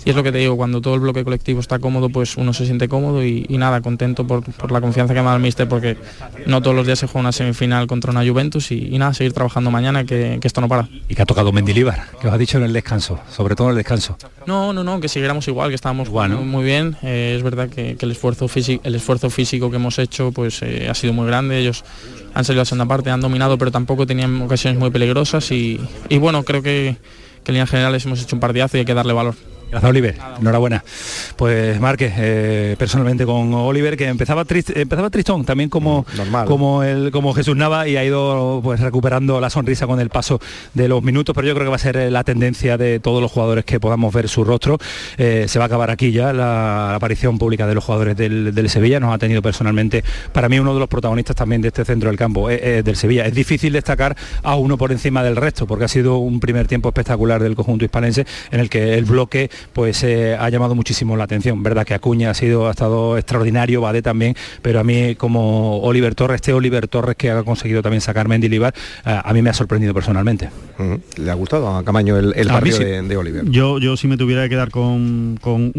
Y es lo que te digo, cuando todo el bloque colectivo está cómodo, pues pues uno se siente cómodo y, nada, contento por, la confianza que me da el míster porque no todos los días se juega una semifinal contra una Juventus y, nada, seguir trabajando mañana que, esto no para. ¿Y que ha tocado Mendilíbar? que os ha dicho en el descanso? Sobre todo en el descanso. No, no, no, que siguiéramos igual, que estábamos muy, bien. Eh, es verdad que, el, esfuerzo físico, el esfuerzo físico que hemos hecho pues eh, ha sido muy grande. Ellos han salido a la segunda parte, han dominado, pero tampoco tenían ocasiones muy peligrosas y, bueno, creo que, que en líneas generales hemos hecho un partidazo y hay que darle valor. Gracias, Oliver. Enhorabuena. Pues Marque, eh, personalmente con Oliver, que empezaba empezaba tristón, también como, mm, como el, como Jesús Nava, y ha ido pues recuperando la sonrisa con el paso de los minutos, pero yo creo que va a ser eh, la tendencia de todos los jugadores que podamos ver su rostro. Eh, se va a acabar aquí ya la, aparición pública de los jugadores del, Sevilla. Nos ha tenido personalmente, para mí, uno de los protagonistas también de este centro del campo, del Sevilla. Es difícil destacar a uno por encima del resto, porque ha sido un primer tiempo espectacular del conjunto hispanense en el que el bloque pues eh, ha llamado muchísimo la atención. Verdad que Acuña ha sido ha estado extraordinario, Bade también, pero a mí como Oliver Torres, este Oliver Torres que ha conseguido también sacar Mendilibar, eh, a mí me ha sorprendido personalmente. ¿Le ha gustado a Camaño el, partido de, Oliver? Yo, yo si me tuviera que quedar con, con,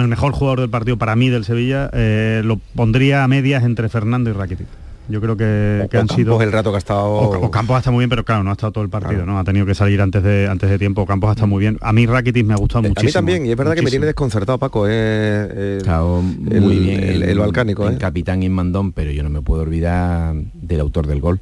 el mejor jugador del partido para mí del Sevilla, eh, lo pondría a medias entre Fernando y Rakitic. Yo creo que, han sido el rato que ha estado o, Campos está muy bien, pero claro, no ha estado todo el partido, ¿no? Ha tenido que salir antes de antes de tiempo. Campos está muy bien. A mí Rakitic me ha gustado muchísimo. A mí también, y es verdad que me tiene desconcertado Paco, eh, muy bien el, balcánico, el, eh. capitán Inmandón, pero yo no me puedo olvidar del autor del gol.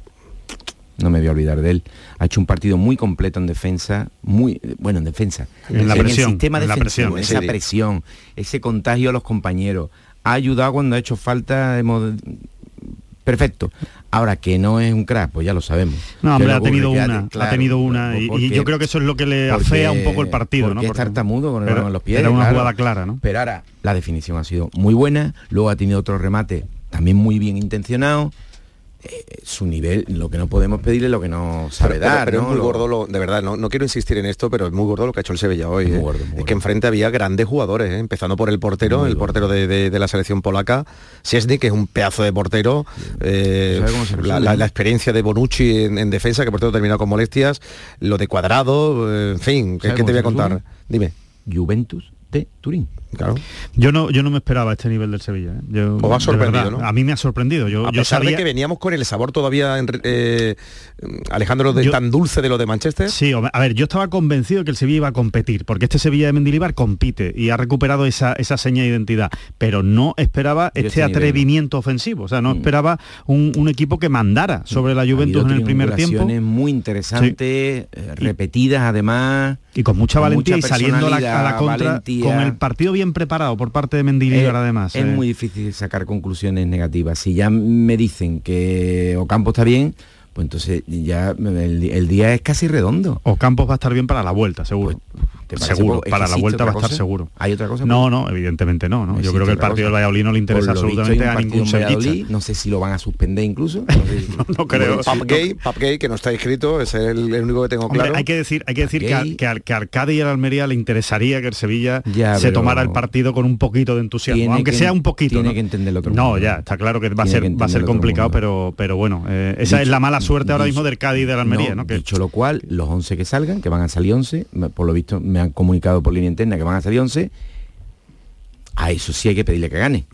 No me voy a olvidar de él. Ha hecho un partido muy completo en defensa, muy bueno en defensa. En, la presión, el sistema defensivo, esa presión, ese contagio a los compañeros. Ha ayudado cuando ha hecho falta, hemos perfecto. Ahora que no es un crack, pues ya lo sabemos. No, hombre, ha tenido, una, ha tenido una, y, yo creo que eso es lo que le afea un poco el partido, ¿no? Porque es tartamudo con el los pies. Era una jugada clara, ¿no? Pero ahora la definición ha sido muy buena, luego ha tenido otro remate también muy bien intencionado su nivel, lo que no podemos pedirle, lo que no sabe dar. Pero, es muy gordo, lo, de verdad, no, no, quiero insistir en esto, pero es muy gordo lo que ha hecho el Sevilla hoy. ¿eh? es que enfrente había grandes jugadores, ¿eh? empezando por el portero, el portero de, la selección polaca, Siesny, que es un pedazo de portero, la, experiencia de Bonucci en, defensa, que por cierto terminado con molestias, lo de Cuadrado, en fin, ¿qué, te voy a contar? Dime. Juventus de Turín. Claro. Yo no, yo no me esperaba este nivel del Sevilla. ¿eh? Yo, ha sorprendido, A mí me ha sorprendido. Yo, a pesar de que veníamos con el sabor todavía, eh, Alejandro, de tan dulce de lo de Manchester. Sí, a ver, yo estaba convencido de que el Sevilla iba a competir, porque este Sevilla de Mendilibar compite y ha recuperado esa, esa seña de identidad, pero no esperaba este, este atrevimiento ofensivo. O sea, no mm. esperaba un, equipo que mandara sobre la Juventus en el primer tiempo. muy interesantes, eh, repetidas además. Y con mucha valentía y saliendo a la, contra con el partido bien preparado por parte de Mendilibar además. Es eh. muy difícil sacar conclusiones negativas. Si ya me dicen que Ocampo está bien, pues entonces ya el, día es casi redondo. Ocampo va a estar bien para la vuelta, seguro. Pues, seguro, para la vuelta va a estar seguro. ¿Hay otra cosa? No, no, evidentemente no. Yo creo que el partido del Valladolid no le interesa absolutamente a ningún sevillista. No sé si lo van a suspender incluso. No, creo. Papgay, que no está inscrito, es el, único que tengo claro. hay que decir, hay que, decir que, que, que, Arcadi y el Almería le interesaría que el Sevilla se tomara el partido con un poquito de entusiasmo, aunque sea un poquito. Tiene que entenderlo No, ya, está claro que va a ser, va a ser complicado, pero, pero bueno, eh, esa es la mala suerte ahora mismo del Cádiz y del Almería. ¿no? Dicho lo cual, los 11 que salgan, que van a salir 11, por lo visto me han comunicado por línea interna que van a salir 11, a eso sí hay que pedirle que gane.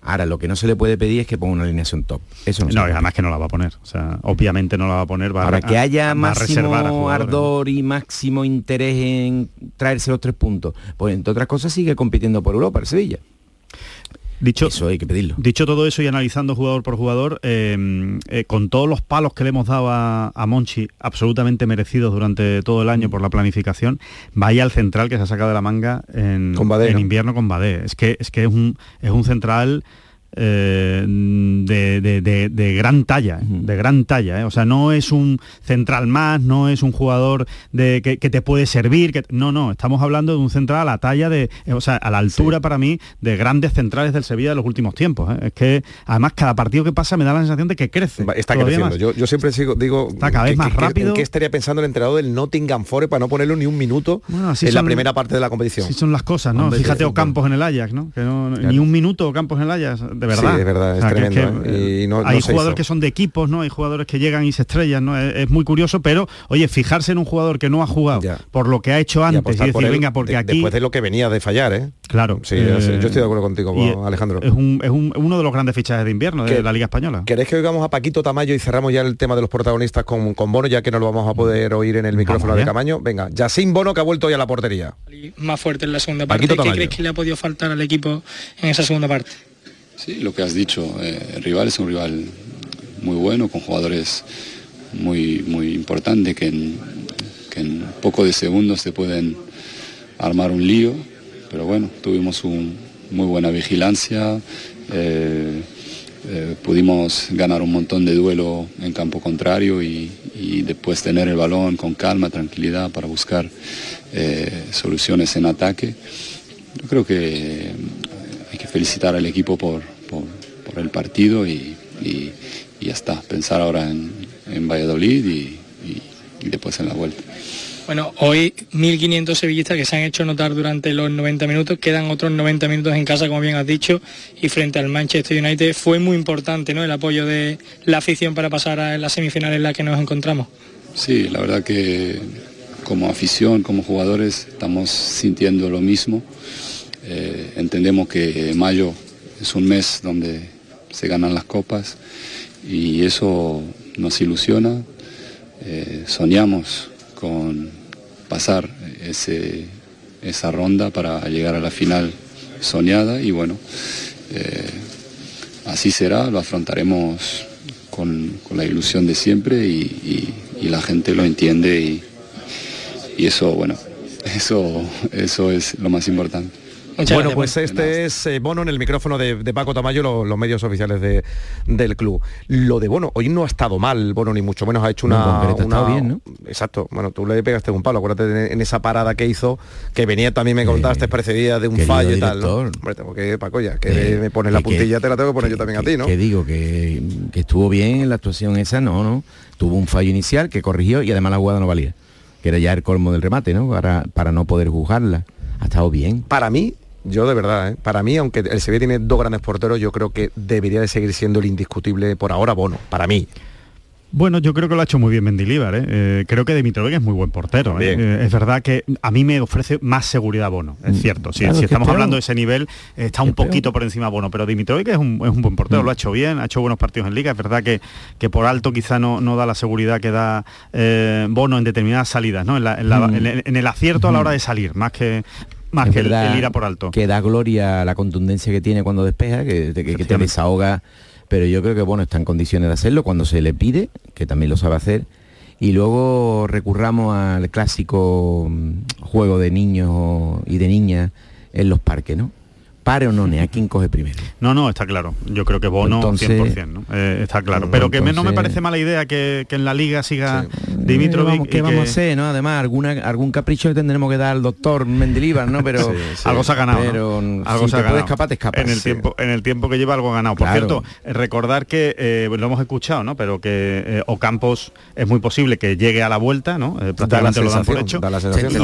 Ahora, lo que no se le puede pedir es que ponga una alineación top. Eso no, no además que no la va a poner. O sea, obviamente no la va a poner. Va Ahora, que haya máximo ardor y máximo interés en traerse los tres puntos. Pues entre otras cosas sigue compitiendo por Europa, el Sevilla. Dicho, eso hay que pedirlo. Dicho todo eso y analizando jugador por jugador, eh, eh, con todos los palos que le hemos dado a, Monchi, absolutamente merecidos durante todo el año por la planificación, vaya al central que se ha sacado de la manga en, en invierno con Badé. Es que es que es un, es un central eh, de, gran talla, de gran talla. ¿eh? O sea, no es un central más, no es un jugador de, que, te puede servir. Que, no, no, estamos hablando de un central a la talla de, eh, o sea, a la altura para mí de grandes centrales del Sevilla de los últimos tiempos. Es que además cada partido que pasa me da la sensación de que crece. Está creciendo. Yo, siempre sigo, digo, está cada vez más rápido. ¿Qué estaría pensando el entrenador del Nottingham Forest para no ponerlo ni un minuto en la primera parte de la competición? Sí son las cosas, ¿no? Fíjate o Campos en el Ajax, ¿no? Que ni un minuto Campos en el Ajax de verdad. Sí, es verdad, es tremendo. ¿eh? hay jugadores que son de equipos, ¿no? Hay jugadores que llegan y se estrellan, ¿no? Es, muy curioso, pero oye, fijarse en un jugador que no ha jugado por lo que ha hecho antes y, decir, venga, porque aquí. Después de lo que venía de fallar, ¿eh? Claro. Sí, yo estoy de acuerdo contigo, Alejandro. Es, uno de los grandes fichajes de invierno de la Liga Española. ¿Queréis que oigamos a Paquito Tamayo y cerramos ya el tema de los protagonistas con, con Bono, ya que no lo vamos a poder oír en el micrófono de Camaño? Venga, ya sin Bono que ha vuelto ya a la portería. Más fuerte en la segunda parte. ¿Qué crees que le ha podido faltar al equipo en esa segunda parte? Sí, lo que has dicho, eh, el rival es un rival muy bueno, con jugadores muy, muy importantes que en, que poco de segundos se pueden armar un lío, pero bueno, tuvimos un, muy buena vigilancia, eh, eh, pudimos ganar un montón de duelo en campo contrario y, y, después tener el balón con calma, tranquilidad para buscar soluciones en ataque. Yo creo que hay que felicitar al equipo por, el partido y, ya está. Pensar ahora en, Valladolid y, después en la vuelta. Bueno, hoy 1.500 sevillistas que se han hecho notar durante los 90 minutos, quedan otros 90 minutos en casa, como bien has dicho, y frente al Manchester United fue muy importante ¿no? el apoyo de la afición para pasar a las semifinales en las que nos encontramos. Sí, la verdad que como afición, como jugadores, estamos sintiendo lo mismo. Eh, entendemos que mayo es un mes donde se ganan las copas y eso nos ilusiona. Eh, soñamos con pasar esa ronda para llegar a la final soñada y bueno, eh, así será, lo afrontaremos con, la ilusión de siempre y, la gente lo entiende y, y, eso, bueno, eso, eso es lo más importante. Bueno, pues este es eh, Bono en el micrófono de, Paco Tamayo, los medios oficiales de, del club. Lo de Bono, hoy no ha estado mal Bono, ni mucho menos ha hecho una... una bien, ¿no? Exacto, bueno, tú le pegaste un palo, acuérdate en esa parada que hizo, que venía también, me contaste, precedida de un fallo y tal. ¿no? Hombre, tengo que, Paco, ya que me pones la puntilla, te la tengo que poner yo también a ti, ¿no? Que digo, que, estuvo bien en la actuación esa, no, no. Tuvo un fallo inicial que corrigió y además la jugada no valía. Que era ya el colmo del remate, ¿no? Para, para no poder juzgarla. Ha estado bien. Para mí, yo de verdad, ¿eh? para mí, aunque el Sevilla tiene dos grandes porteros, yo creo que debería de seguir siendo el indiscutible por ahora Bono, para mí. Bueno, yo creo que lo ha hecho muy bien Mendilibar. ¿eh? eh creo que Dimitrovic es muy buen portero. ¿eh? Eh, es verdad que a mí me ofrece más seguridad Bono, es mm. cierto. Si, estamos hablando de ese nivel, está un poquito por encima Bono, pero Dimitrovic es un, buen portero, mm. lo ha hecho bien, ha hecho buenos partidos en Liga. Es verdad que, que por alto quizá no, no da la seguridad que da Bono en determinadas salidas, ¿no? en, mm. el acierto a la hora de salir, más que más que el, ir a por alto. Que da gloria la contundencia que tiene cuando despeja, que, que te desahoga pero yo creo que bueno, está en condiciones de hacerlo cuando se le pide, que también lo sabe hacer, y luego recurramos al clásico mm, juego de niños y de niñas en los parques, ¿no? Pare o no, ni a quién coge primero. No, no, está claro. Yo creo que Bono entonces, 100%, ¿no? Eh, está claro. Pero que no me parece mala idea que, en la liga siga Dimitrovic. ¿Qué vamos, a hacer, no? Además, alguna, algún capricho le tendremos que dar al doctor Mendilibar, ¿no? Pero algo se ha ganado. Pero algo se ha ganado. escapar, te escapas. En el tiempo, en el tiempo que lleva algo ganado. Por cierto, recordar que eh, lo hemos escuchado, ¿no? Pero que eh, Ocampos es muy posible que llegue a la vuelta, ¿no? prácticamente lo dan por hecho.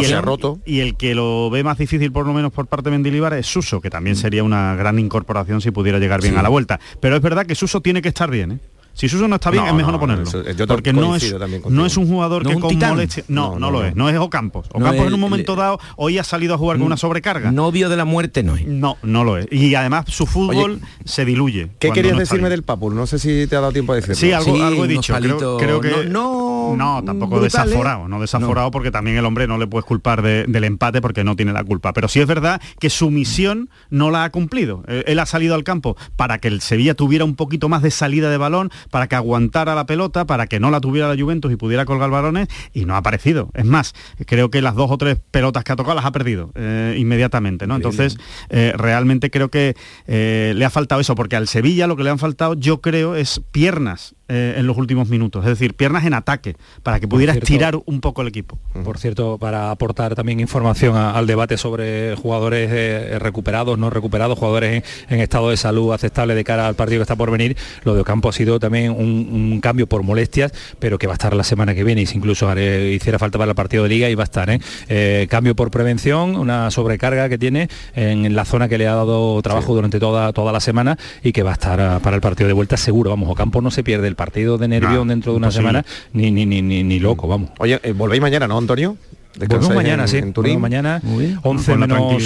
y, el, roto. y el que lo ve más difícil, por lo menos por parte de Mendilibar, es Suso, que también sería una gran incorporación si pudiera llegar bien a la vuelta. Pero es verdad que Suso tiene que estar bien, ¿eh? Si Suso no está bien, es mejor no, ponerlo. porque no es, no es un jugador que con molestia. No, no, lo es. No es Ocampos. Ocampos en un momento dado hoy ha salido a jugar con una sobrecarga. Novio de la muerte no es. No, no lo es. Y además su fútbol se diluye. ¿Qué querías decirme del Papul? No sé si te ha dado tiempo a decirlo. Sí, algo, algo he dicho. Creo, que. No, no tampoco desaforado. No desaforado porque también el hombre no le puedes culpar del empate porque no tiene la culpa. Pero sí es verdad que su misión no la ha cumplido. Eh, él ha salido al campo para que el Sevilla tuviera un poquito más de salida de balón, para que aguantara la pelota para que no la tuviera la Juventus y pudiera colgar balones y no ha aparecido. Es más, creo que las dos o tres pelotas que ha tocado las ha perdido eh, inmediatamente, ¿no? Entonces, eh, realmente creo que eh, le ha faltado eso, porque al Sevilla lo que le han faltado, yo creo, es piernas eh, en los últimos minutos, es decir, piernas en ataque, para que pudiera estirar un poco el equipo. Por cierto, para aportar también información al debate sobre jugadores eh, recuperados, no recuperados, jugadores en, estado de salud aceptable de cara al partido que está por venir, lo de Ocampo ha sido también un, cambio por molestias, pero que va a estar la semana que viene y si incluso hiciera falta para el partido de liga y va a estar. ¿eh? cambio por prevención, una sobrecarga que tiene en, la zona que le ha dado trabajo durante toda, toda la semana y que va a estar para el partido de vuelta seguro. Vamos, Ocampo no se pierde el partido de Nervión dentro de una semana, ni, ni, ni, ni, loco, vamos. Oye, eh, volvéis mañana, ¿no, Antonio? Volvemos mañana, sí. En Turín. Mañana, 11 menos,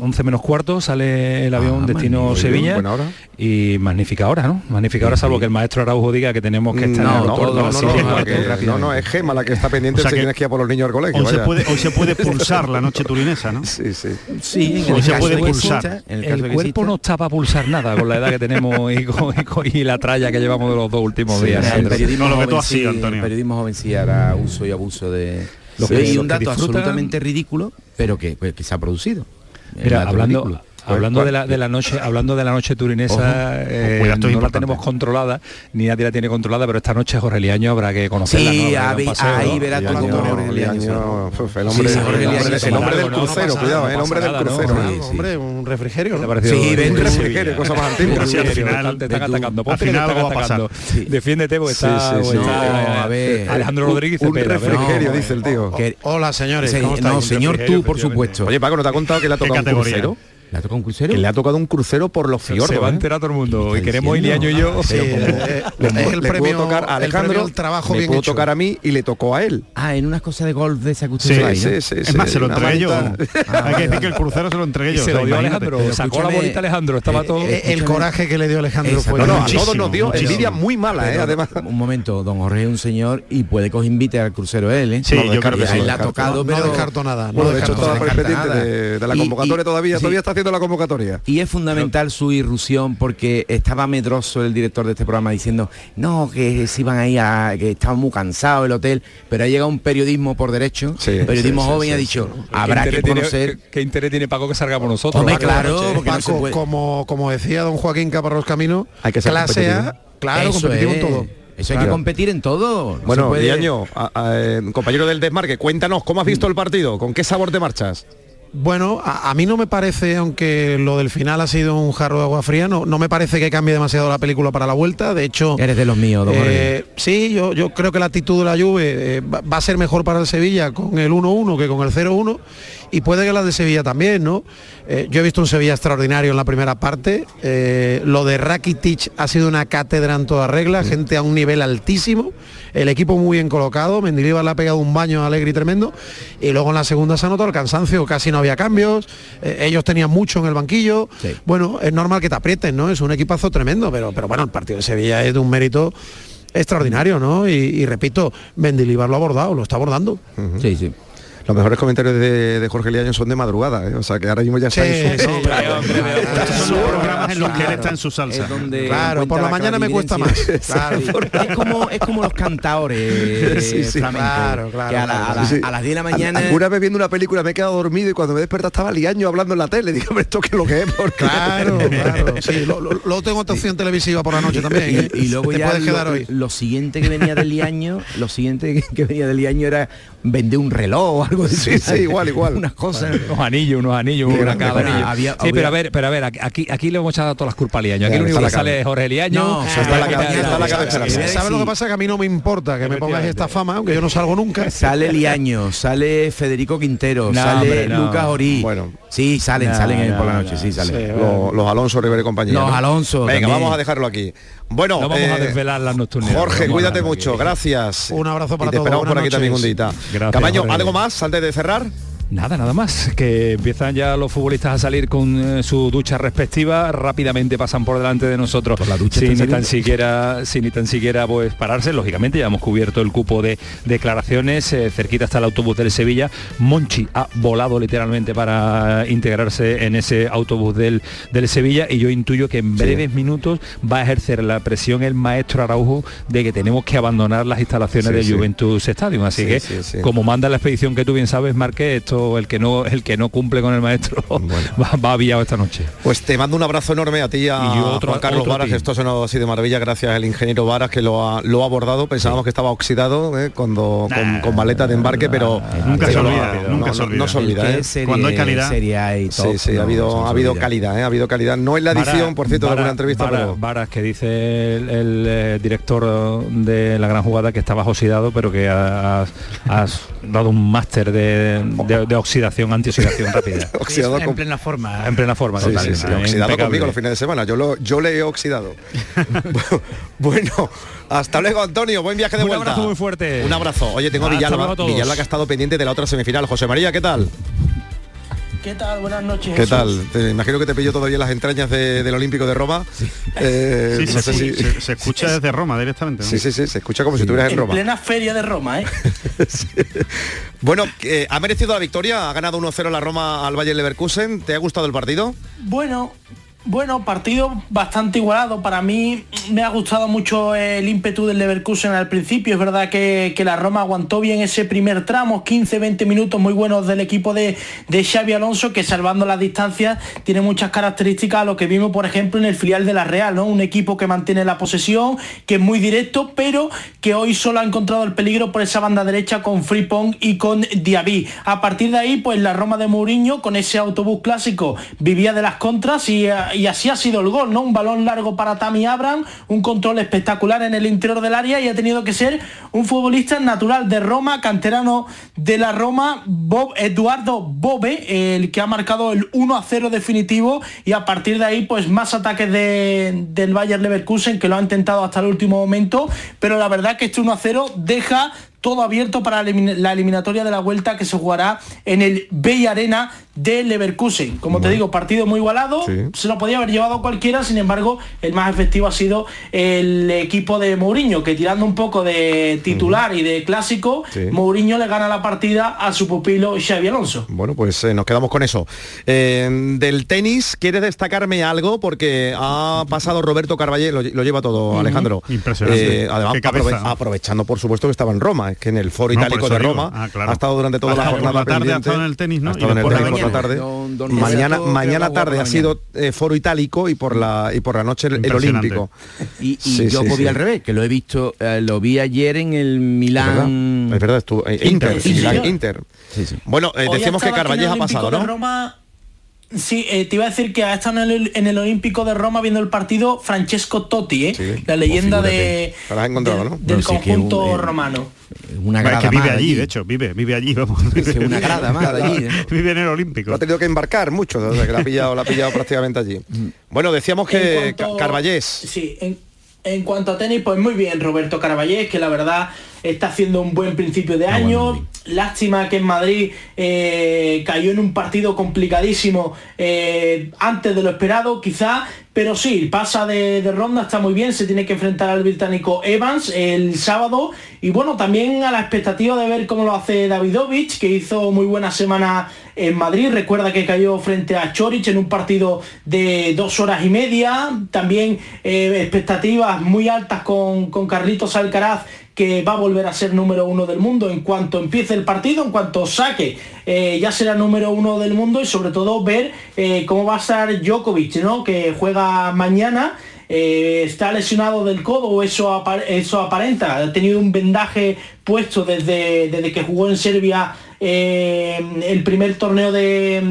11 menos cuarto, sale el avión ah, destino Sevilla. Y magnífica hora, ¿no? Magnífica hora, salvo que el maestro Araujo diga que tenemos que estar no, no, no, es Gema la que está pendiente si tienes que ir por los niños al colegio. Hoy se, puede, hoy se puede pulsar la noche turinesa, ¿no? Sí, sí. Sí, hoy se puede pulsar. El, cuerpo no está para pulsar nada con la edad que tenemos y, la tralla que llevamos de los dos últimos días. El periodismo joven sí hará uso y abuso de y un dato absolutamente ridículo, pero que, que se ha producido. Mira, hablando, hablando de la, de la noche hablando de la noche turinesa eh, no la tenemos controlada ni nadie la tiene controlada pero esta noche Jorge Liaño habrá que conocerla sí, ahí verás tú cómo Jorge Liaño el hombre, el hombre del crucero cuidado el hombre del crucero hombre un refrigerio sí un refrigerio cosa más antigua al final te están atacando al final algo va a pasar defiéndete porque está Alejandro Rodríguez un refrigerio dice el tío. Hola señores no señor tú por supuesto. Oye Paco ¿no te ha contado que le ha tocado un crucero? ¿Le ha tocado un crucero? Que le ha tocado un crucero por los fiordos. Se va a ¿eh? enterar todo el mundo. Y queremos Iliaño y yo. Sí, eh, es el premio, tocar a Alejandro, el trabajo me pudo tocar a mí y le tocó a él. Ah, en unas cosas de golf de esa que sí, sí, sí, Es más, se lo entregué yo. Hay que decir que el crucero se lo entregué yo. se lo dio Alejandro. Sacó la bolita Alejandro. Estaba eh, todo... El coraje que le dio Alejandro fue... No, a todos nos dio envidia muy mala, ¿eh? Además. Un momento, don Jorge es un señor y puede coger invite al crucero él, ¿eh? Sí, yo creo que sí. le ha tocado, No descarto nada. No, de hecho, estaba pendiente de la convocatoria todavía. Todavía está repartiendo la convocatoria. Y es fundamental su irrupción porque estaba medroso el director de este programa diciendo, no, que se iban ahí a, que estaba muy cansado el hotel, pero ha llegado un periodismo por derecho, periodismo joven y ha dicho, habrá que conocer... ¿Qué, interés tiene Paco que salgamos nosotros? claro, como, como decía don Joaquín Caparrós Camino, hay que ser clase A, claro, competitivo en todo. Eso hay que competir en todo. bueno, puede... año, eh, compañero del Desmarque, cuéntanos, ¿cómo has visto el partido? ¿Con qué sabor te marchas? Bueno, a, mí no me parece, aunque lo del final ha sido un jarro de agua fría, no, no me parece que cambie demasiado la película para la vuelta. De hecho... Eres de los míos, eh, Sí, yo, yo creo que la actitud de la Juve eh, va a ser mejor para el Sevilla con el 1-1 que con el 0-1 y puede que la de Sevilla también, ¿no? Eh, yo he visto un Sevilla extraordinario en la primera parte. lo de Rakitic ha sido una cátedra en toda regla, gente a un nivel altísimo, el equipo muy bien colocado, Mendilibar le ha pegado un baño alegre y tremendo, y luego en la segunda se ha notado el cansancio, casi no había cambios, eh, ellos tenían mucho en el banquillo. Bueno, es normal que te aprieten, ¿no? Es un equipazo tremendo, pero, pero bueno, el partido de Sevilla es de un mérito extraordinario, ¿no? Y, repito, Mendilibar lo ha abordado, lo está abordando. Sí, sí los mejores comentarios de, Jorge Liaño son de madrugadad, ¿eh? o sea que ahora mismo ya está en su... programas en los que él está en su salsa. claro, por la, mañana me cuesta más. Claro. es, como, es como los cantadores sí, claro, claro, que a, las 10 de la mañana... Una vez viendo una película me he quedado dormido y cuando me desperté estaba Liaño hablando en la tele. Digo, esto que lo que es. Porque... Claro, claro. Sí, luego tengo otra opción televisiva por la noche también. Y, ¿eh? luego ya puedes quedar hoy. lo siguiente que venía del Liaño, lo siguiente que, venía del Liaño era vender un reloj o algo Sí, sí, igual, igual. Unas cosas. Unos anillos, unos anillos, una cada Sí, pero a ver, pero a ver, aquí, aquí le hemos echado todas las culpas a Liaño. Aquí lo único que sale es Jorge Liaño. No, está la cabeza. ¿Sabes lo que pasa? Que a mí no me importa que me pongas esta fama, aunque yo no salgo nunca. Sale Liaño, sale Federico Quintero, sale Lucas Orí. Bueno. Sí, salen, salen por la noche, sí, salen. Los, Alonso Rivera y compañía. Los Alonso. Venga, vamos a dejarlo aquí. Bueno, no vamos a eh, desvelar las nocturnidades. Jorge, cuídate mucho, gracias. Un abrazo para y te todos. esperamos por aquí también un día. Camaño, ¿algo más antes de cerrar? Nada, nada más, que empiezan ya los futbolistas a salir con eh, su ducha respectiva, rápidamente pasan por delante de nosotros, por la ducha sin ni tan siquiera, sin ni tan siquiera pues pararse, lógicamente ya hemos cubierto el cupo de declaraciones, eh, cerquita está el autobús del Sevilla, Monchi ha volado literalmente para integrarse en ese autobús del, del Sevilla y yo intuyo que en breves minutos va a ejercer la presión el maestro Araujo de que tenemos que abandonar las instalaciones del Juventus Stadium, así que como manda la expedición que tú bien sabes, Marque, esto el que no el que no cumple con el maestro va, va aviado esta noche. Pues te mando un abrazo enorme a ti a, y otro, Juan Carlos Varas, esto ha sido de maravilla gracias al ingeniero Varas que lo ha, lo ha abordado, pensábamos que estaba oxidado eh, cuando con, maleta de embarque, pero nunca se olvida, nunca se olvida. No se olvida, eh. cuando hay calidad. sí, sí, ha habido ha habido calidad, eh, ha habido calidad. No en la edición, por cierto, de alguna entrevista, pero Varas que dice el, director de la gran jugada que estabas oxidado, pero que has, dado un máster de, de oxidación, antioxidación rápida. oxidado en plena forma. En plena forma, sí, Oxidado conmigo los fines de semana. Yo lo, yo le he oxidado. bueno, hasta luego Antonio, buen viaje de vuelta. Un abrazo muy fuerte. Un abrazo. Oye, tengo a Villalba, Villalba que ha estado pendiente de la otra semifinal. José María, ¿qué tal? ¿Qué tal? Buenas noches. ¿Qué tal? Te imagino que te pillo todavía las entrañas del Olímpico de Roma. Sí, eh, se, escucha desde Roma directamente. Sí, sí, sí, se escucha como si estuvieras en, Roma. En plena feria de Roma, ¿eh? bueno, eh, ¿ha merecido la victoria? ¿Ha ganado 1-0 la Roma al Valle Leverkusen? ¿Te ha gustado el partido? Bueno, bueno, partido bastante igualado. Para mí me ha gustado mucho el ímpetu del Leverkusen al principio. Es verdad que, la Roma aguantó bien ese primer tramo, 15-20 minutos muy buenos del equipo de, Xavi Alonso, que salvando las distancias tiene muchas características a lo que vimos, por ejemplo, en el filial de la Real, ¿no? Un equipo que mantiene la posesión, que es muy directo, pero que hoy solo ha encontrado el peligro por esa banda derecha con Fripong y con Diaby. A partir de ahí, pues la Roma de Mourinho, con ese autobús clásico, vivía de las contras y y así ha sido el gol, ¿no? Un balón largo para Tammy Abraham, un control espectacular en el interior del área y ha tenido que ser un futbolista natural de Roma, canterano de la Roma, Bob, Eduardo Bobe, el que ha marcado el 1 a 0 definitivo y a partir de ahí pues más ataques del Bayern Leverkusen que lo ha intentado hasta el último momento, pero la verdad que este 1 a 0 deja todo abierto para la eliminatoria de la vuelta que se jugará en el Bay Arena de Leverkusen. Como te digo, partido muy igualado, se lo podía haber llevado cualquiera, sin embargo, el más efectivo ha sido el equipo de Mourinho, que tirando un poco de titular y de clásico, Mourinho le gana la partida a su pupilo Xavi Alonso. Bueno, pues eh, nos quedamos con eso. Eh, del tenis, ¿quieres destacarme algo? Porque ha pasado Roberto Carballé, lo, lleva todo, Alejandro. Impresionante. Eh, además, aprovechando, por supuesto, que estaba en Roma, es que en el foro itálico de Roma ah, ha estado durante toda la jornada tarde, ha estado en el tenis, ¿no? Ha estado en el tenis por la tarde. mañana mañana tarde ha sido foro itálico y por la y por la noche el, olímpico. Y, yo podía al revés, que lo he visto, lo vi ayer en el Milán. Es verdad, estuvo Inter, Inter. Bueno, decimos que Carballés ha pasado, ¿no? Sí, eh, te iba a decir que ha estado en el, Olímpico de Roma viendo el partido Francesco Totti, ¿eh? la leyenda de, del conjunto romano. Una grada que vive allí, de hecho, vive, vive allí, vamos. una grada más allí. ¿eh? Vive en el Olímpico. ha tenido que embarcar mucho, desde que la ha pillado, la ha pillado prácticamente allí. Mm. Bueno, decíamos que Carballés. Sí, en, en cuanto a tenis, pues muy bien Roberto Caraballés, que la verdad está haciendo un buen principio de ah, año. Lástima que en Madrid eh, cayó en un partido complicadísimo eh, antes de lo esperado, quizá, pero sí, pasa de, ronda, está muy bien, se tiene que enfrentar al británico Evans el sábado. Y bueno, también a la expectativa de ver cómo lo hace Davidovich, que hizo muy buena semana en Madrid, recuerda que cayó frente a Chorich en un partido de dos horas y media, también eh, expectativas muy altas con, con Carlitos Alcaraz que va a volver a ser número uno del mundo en cuanto empiece el partido, en cuanto saque, eh, ya será número uno del mundo y sobre todo ver eh, cómo va a estar Djokovic, ¿no? que juega mañana. Eh, está lesionado del codo, eso, eso aparenta, ha tenido un vendaje puesto desde, desde que jugó en Serbia el primer torneo de,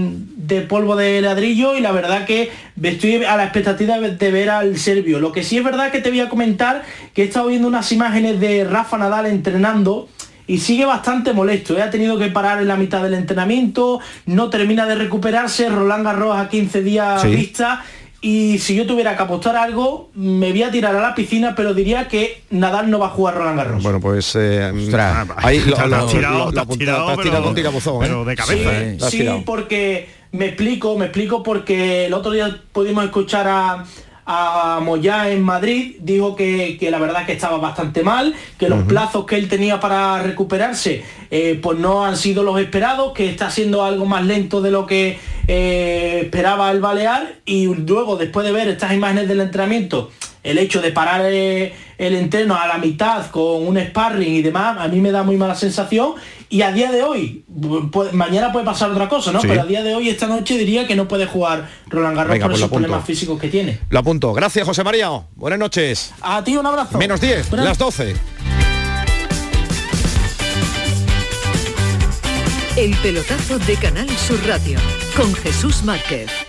de polvo de ladrillo y la verdad que estoy a la expectativa de ver al serbio. Lo que sí es verdad que te voy a comentar que he estado viendo unas imágenes de Rafa Nadal entrenando y sigue bastante molesto. ¿eh? Ha tenido que parar en la mitad del entrenamiento, no termina de recuperarse, Roland Garros a 15 días vista. Y si yo tuviera que apostar algo, me voy a tirar a la piscina, pero diría que Nadal no va a jugar Roland Garros. Bueno, pues eh, ahí lo, has tirado, pero, de cabeza. Sí, sí porque me explico, me explico porque el otro día pudimos escuchar a, a Moyá en Madrid, dijo que, la verdad que estaba bastante mal, que los plazos que él tenía para recuperarse eh, pues no han sido los esperados, que está siendo algo más lento de lo que eh, esperaba el Balear. Y luego después de ver estas imágenes del entrenamiento, el hecho de parar eh, el entreno a la mitad con un sparring y demás, a mí me da muy mala sensación y a día de hoy, mañana puede pasar otra cosa, ¿no? Pero a día de hoy, esta noche diría que no puede jugar Roland Garros por pues esos problemas físicos que tiene. Lo apunto. Gracias, José María. Buenas noches. A ti un abrazo. Menos 10, las 12. El pelotazo de Canal Sur Radio con Jesús Márquez.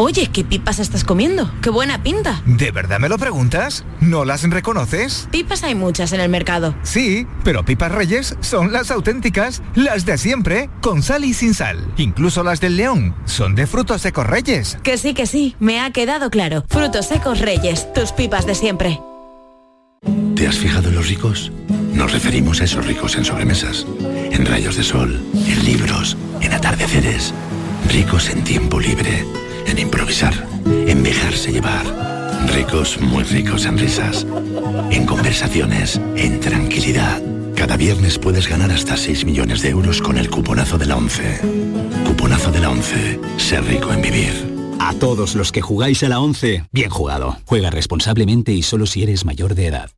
Oye, ¿qué pipas estás comiendo? ¡Qué buena pinta! ¿De verdad me lo preguntas? ¿No las reconoces? Pipas hay muchas en el mercado. Sí, pero pipas reyes son las auténticas, las de siempre, con sal y sin sal. Incluso las del león son de frutos secos reyes. Que sí, que sí, me ha quedado claro. Frutos secos reyes, tus pipas de siempre. ¿Te has fijado en los ricos? Nos referimos a esos ricos en sobremesas, en rayos de sol, en libros, en atardeceres, ricos en tiempo libre en improvisar, en dejarse llevar. Ricos, muy ricos en risas, en conversaciones, en tranquilidad. Cada viernes puedes ganar hasta 6 millones de euros con el cuponazo de la 11. Cuponazo de la 11. Ser rico en vivir. A todos los que jugáis a la 11, bien jugado. Juega responsablemente y solo si eres mayor de edad.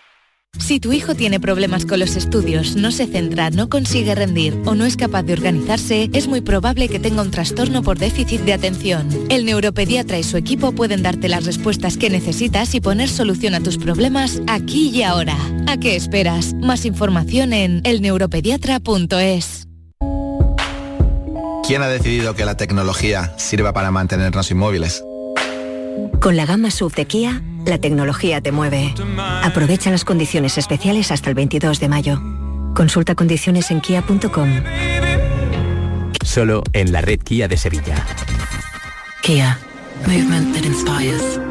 Si tu hijo tiene problemas con los estudios, no se centra, no consigue rendir o no es capaz de organizarse, es muy probable que tenga un trastorno por déficit de atención. El neuropediatra y su equipo pueden darte las respuestas que necesitas y poner solución a tus problemas aquí y ahora. ¿A qué esperas? Más información en elneuropediatra.es. ¿Quién ha decidido que la tecnología sirva para mantenernos inmóviles? Con la gama SUV de Kia, la tecnología te mueve. Aprovecha las condiciones especiales hasta el 22 de mayo. Consulta condiciones en kia.com. Solo en la red Kia de Sevilla. Kia. Movement that inspires.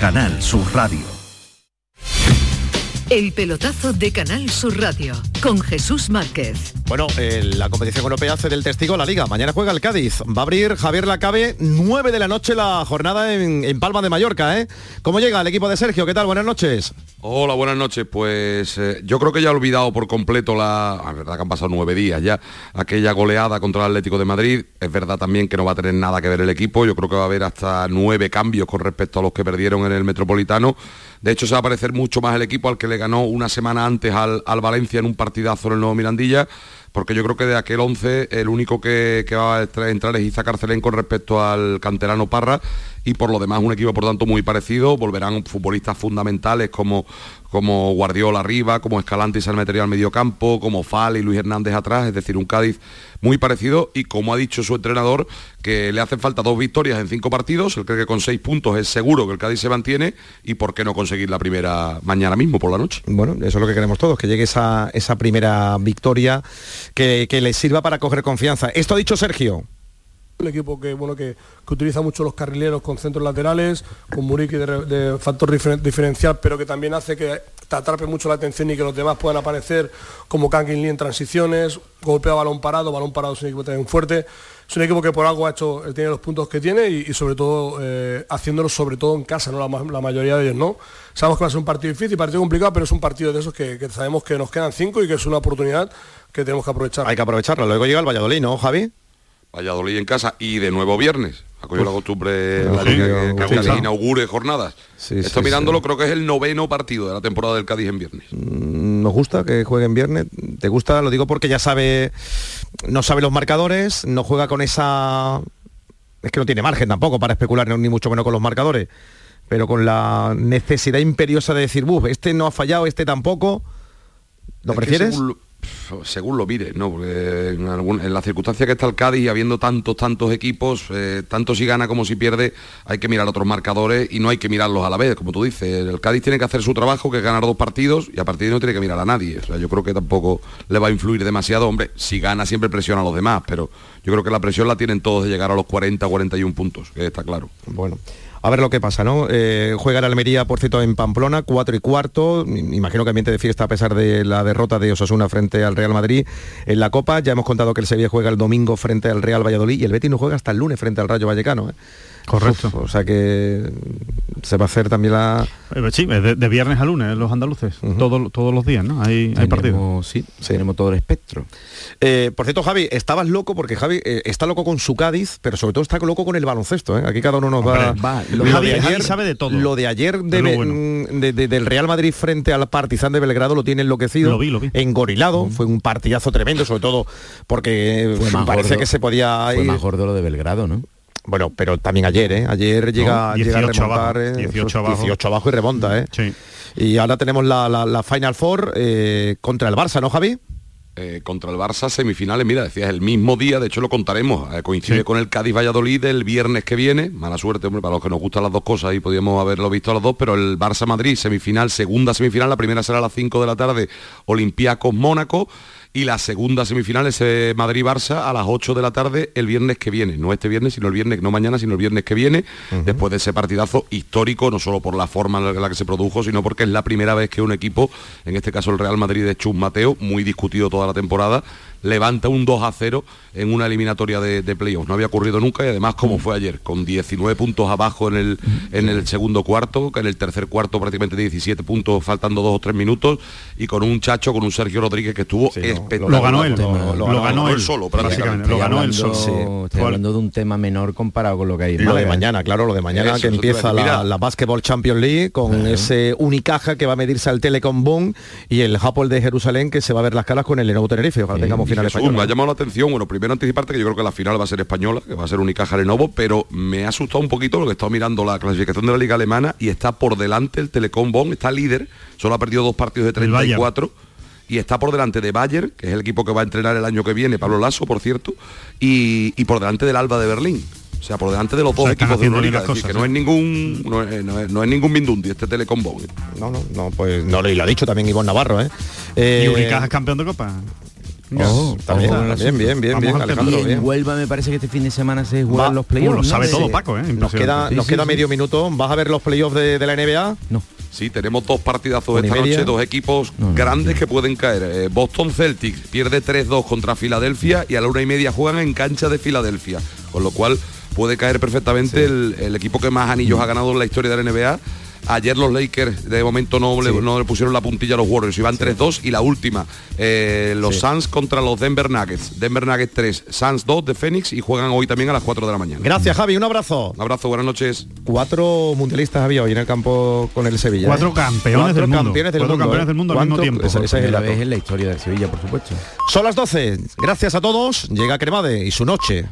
Canal Sur Radio. El pelotazo de Canal Sur Radio con Jesús Márquez. Bueno, eh, la competición europea hace del testigo la liga. Mañana juega el Cádiz. Va a abrir Javier Lacabe, 9 de la noche la jornada en, en Palma de Mallorca. ¿eh? ¿Cómo llega el equipo de Sergio? ¿Qué tal? Buenas noches. Hola, buenas noches. Pues eh, yo creo que ya he olvidado por completo la... La verdad que han pasado nueve días ya. Aquella goleada contra el Atlético de Madrid. Es verdad también que no va a tener nada que ver el equipo. Yo creo que va a haber hasta nueve cambios con respecto a los que perdieron en el Metropolitano. De hecho, se va a parecer mucho más el equipo al que le ganó una semana antes al, al Valencia en un partidazo en el Nuevo Mirandilla porque yo creo que de aquel 11 el único que, que va a entrar es Iza Carcelén con respecto al canterano Parra y por lo demás un equipo por tanto muy parecido, volverán futbolistas fundamentales como, como Guardiola arriba, como Escalante y Salmetería al medio campo, como Fal y Luis Hernández atrás, es decir, un Cádiz muy parecido y como ha dicho su entrenador, que le hacen falta dos victorias en cinco partidos, él cree que con seis puntos es seguro que el Cádiz se mantiene y por qué no conseguir la primera mañana mismo por la noche. Bueno, eso es lo que queremos todos, que llegue esa, esa primera victoria que, que les sirva para coger confianza. Esto ha dicho Sergio. El equipo que, bueno, que, que utiliza mucho los carrileros con centros laterales, con Muriqui de, factor diferen- diferencial, pero que también hace que te atrape mucho la atención y que los demás puedan aparecer como Kangin Lee en transiciones, golpea balón parado, balón parado es un equipo también fuerte. Es un equipo que por algo ha hecho, tiene los puntos que tiene y, sobre todo eh, haciéndolo sobre todo en casa, ¿no? La, ma- la mayoría de ellos no. Sabemos que va a ser un partido difícil, partido complicado, pero es un partido de esos que sabemos que nos quedan cinco y que es una oportunidad que tenemos que aprovechar. Hay que aprovecharlo. Luego llega el Valladolid, ¿no, Javi? Valladolid en casa y de nuevo viernes. Ha cogido la costumbre la que, que inaugure jornadas. Sí, Esto sí, mirándolo creo que es el noveno partido de la temporada del Cádiz en viernes. Mm, Nos gusta que jueguen viernes. ¿Te gusta? Lo digo porque ya sabe, no sabe los marcadores, no juega con esa... Es que no tiene margen tampoco para especular, ni mucho menos con los marcadores. Pero con la necesidad imperiosa de decir, buf, este no ha fallado, este tampoco. ¿Lo Es que prefieres? según, según lo mires, ¿no? Porque en, la circunstancia que está el Cádiz y habiendo tantos, tantos equipos, eh, tanto si gana como si pierde, hay que mirar otros marcadores y no hay que mirarlos a la vez, como tú dices. El Cádiz tiene que hacer su trabajo, que es ganar dos partidos, y a partir de ahí no tiene que mirar a nadie. Yo creo que tampoco le va a influir demasiado. Hombre, si gana siempre presiona a los demás, pero yo creo que la presión la tienen todos de llegar a los 40, 41 puntos, que está claro. Bueno. A ver lo que pasa, ¿no? Eh, juega el Almería, por cierto, en Pamplona, 4 y cuarto. Imagino que ambiente de fiesta a pesar de la derrota de Osasuna frente al Real Madrid en la Copa. Ya hemos contado que el Sevilla juega el domingo frente al Real Valladolid y el Betis no juega hasta el lunes frente al Rayo Vallecano. ¿eh? Correcto. o sea que se va a hacer también la... Eh, sí, de, de viernes a lunes los andaluces, todos, todos los días, ¿no? Hay, hay partidos. Sí, tenemos todo el espectro. Eh, por cierto, Javi, estabas loco porque Javi eh, está loco con su Cádiz, pero sobre todo está loco con el baloncesto. ¿eh? Aquí cada uno nos va... Hombre, va, lo, Javi- de Javi ayer, sabe de todo. Lo de ayer de- lo bueno. de- de- del Real Madrid frente al Partizan de Belgrado lo tiene enloquecido. Lo vi, lo vi. Engorilado. Fue un partidazo tremendo, sobre todo porque Fue más parece gordo- que se podía Fue ir- más gordo lo de Belgrado, ¿no? Bueno, pero también ayer, ¿eh? Ayer llega, No, llega a 18 remontar. abajo, ¿eh? 18 abajo. 18 abajo y remonta, ¿eh? Y ahora tenemos la, la- la Final Four eh, contra el Barça, ¿no, Javi? Eh, contra el Barça semifinales, mira, decías el mismo día, de hecho lo contaremos, eh, coincide con el Cádiz Valladolid el viernes que viene, mala suerte, hombre, para los que nos gustan las dos cosas y podíamos haberlo visto a los dos, pero el Barça Madrid semifinal, segunda semifinal, la primera será a las 5 de la tarde, Olympiacos Mónaco y la segunda semifinal es eh, Madrid-Barça a las 8 de la tarde el viernes que viene, no este viernes, sino el viernes, no mañana, sino el viernes que viene, después de ese partidazo histórico, no solo por la forma en la que se produjo, sino porque es la primera vez que un equipo, en este caso el Real Madrid de Chus Mateo, muy discutido toda la temporada, levanta un 2 a 0 en una eliminatoria de, de playoffs. No había ocurrido nunca y además como fue ayer, con 19 puntos abajo en el, en el segundo cuarto, que en el tercer cuarto prácticamente 17 puntos faltando dos o tres minutos y con un chacho, con un Sergio Rodríguez que estuvo espectacular. Lo ganó él, lo- lo, ganó él solo, prácticamente, lo ganó él solo. Estoy hablando de un tema menor comparado con lo que hay Lo de Málaga. mañana, claro, lo de mañana Eso, que eso empieza la, la Basketball Champions League con ese Unicaja que va a medirse al Telecom Boom y el Hapoel de Jerusalén que se va a ver las caras con el Lenovo Tenerife. Ojalá tengamos Y final Jesús, español. me ha llamado la atención, bueno, primero anticiparte que yo creo que la final va a ser española, que va a ser Unicaja Lenovo, pero me ha asustado un poquito lo que he estado mirando la clasificación de la Liga Alemana y está por delante el Telecom Bonn, está líder, solo ha perdido dos partidos de El Bayern. 34 y está por delante de Bayern, que es el equipo que va a entrenar el año que viene, Pablo Lasso, por cierto, y, y por delante del Alba de Berlín. O sea, por delante de los dos sea, están equipos de Euroliga. las es decir, cosas, que no es ningún no es, no es- no es ningún Mindundi este Telecom Bonn. No, no, no, pues no, y lo ha dicho también Ivonne Navarro, ¿eh? Y Eh, Unicaja es campeón de Copa. Oh, también, bien, bien, bien, Alejandro, bien. Huelva me parece que este fin de semana se juegan Va- los playoffs. lo ¿no? sabe todo Paco, ¿eh? Nos queda, Sí, nos sí, queda sí. medio minuto. ¿Vas a ver los playoffs de, de la NBA? No. Sí, tenemos dos partidazos esta media. noche, dos equipos grandes que pueden caer. Eh, Boston Celtics pierde 3-2 contra Filadelfia y a la una y media juegan en cancha de Filadelfia, con lo cual puede caer perfectamente el, el equipo que más anillos ha ganado en la historia de la NBA. Ayer los Lakers de momento no, le, no le pusieron la puntilla a los Warriors, iban 3-2 y la última, eh, los Sí. Suns contra los Denver Nuggets. Denver Nuggets 3, Suns 2 de Phoenix y juegan hoy también a las 4 de la mañana. Gracias, Javi. Un abrazo. Un abrazo, buenas noches. Cuatro mundialistas había hoy en el campo con el Sevilla. Cuatro ¿eh? campeones Cuatro del mundo. campeones del Cuatro mundo. campeones ¿eh? del mundo al mismo ¿Cuánto? tiempo. Ese es dato. vez en la historia de Sevilla, por supuesto. Son las 12. Gracias a todos. Llega Cremade y su noche.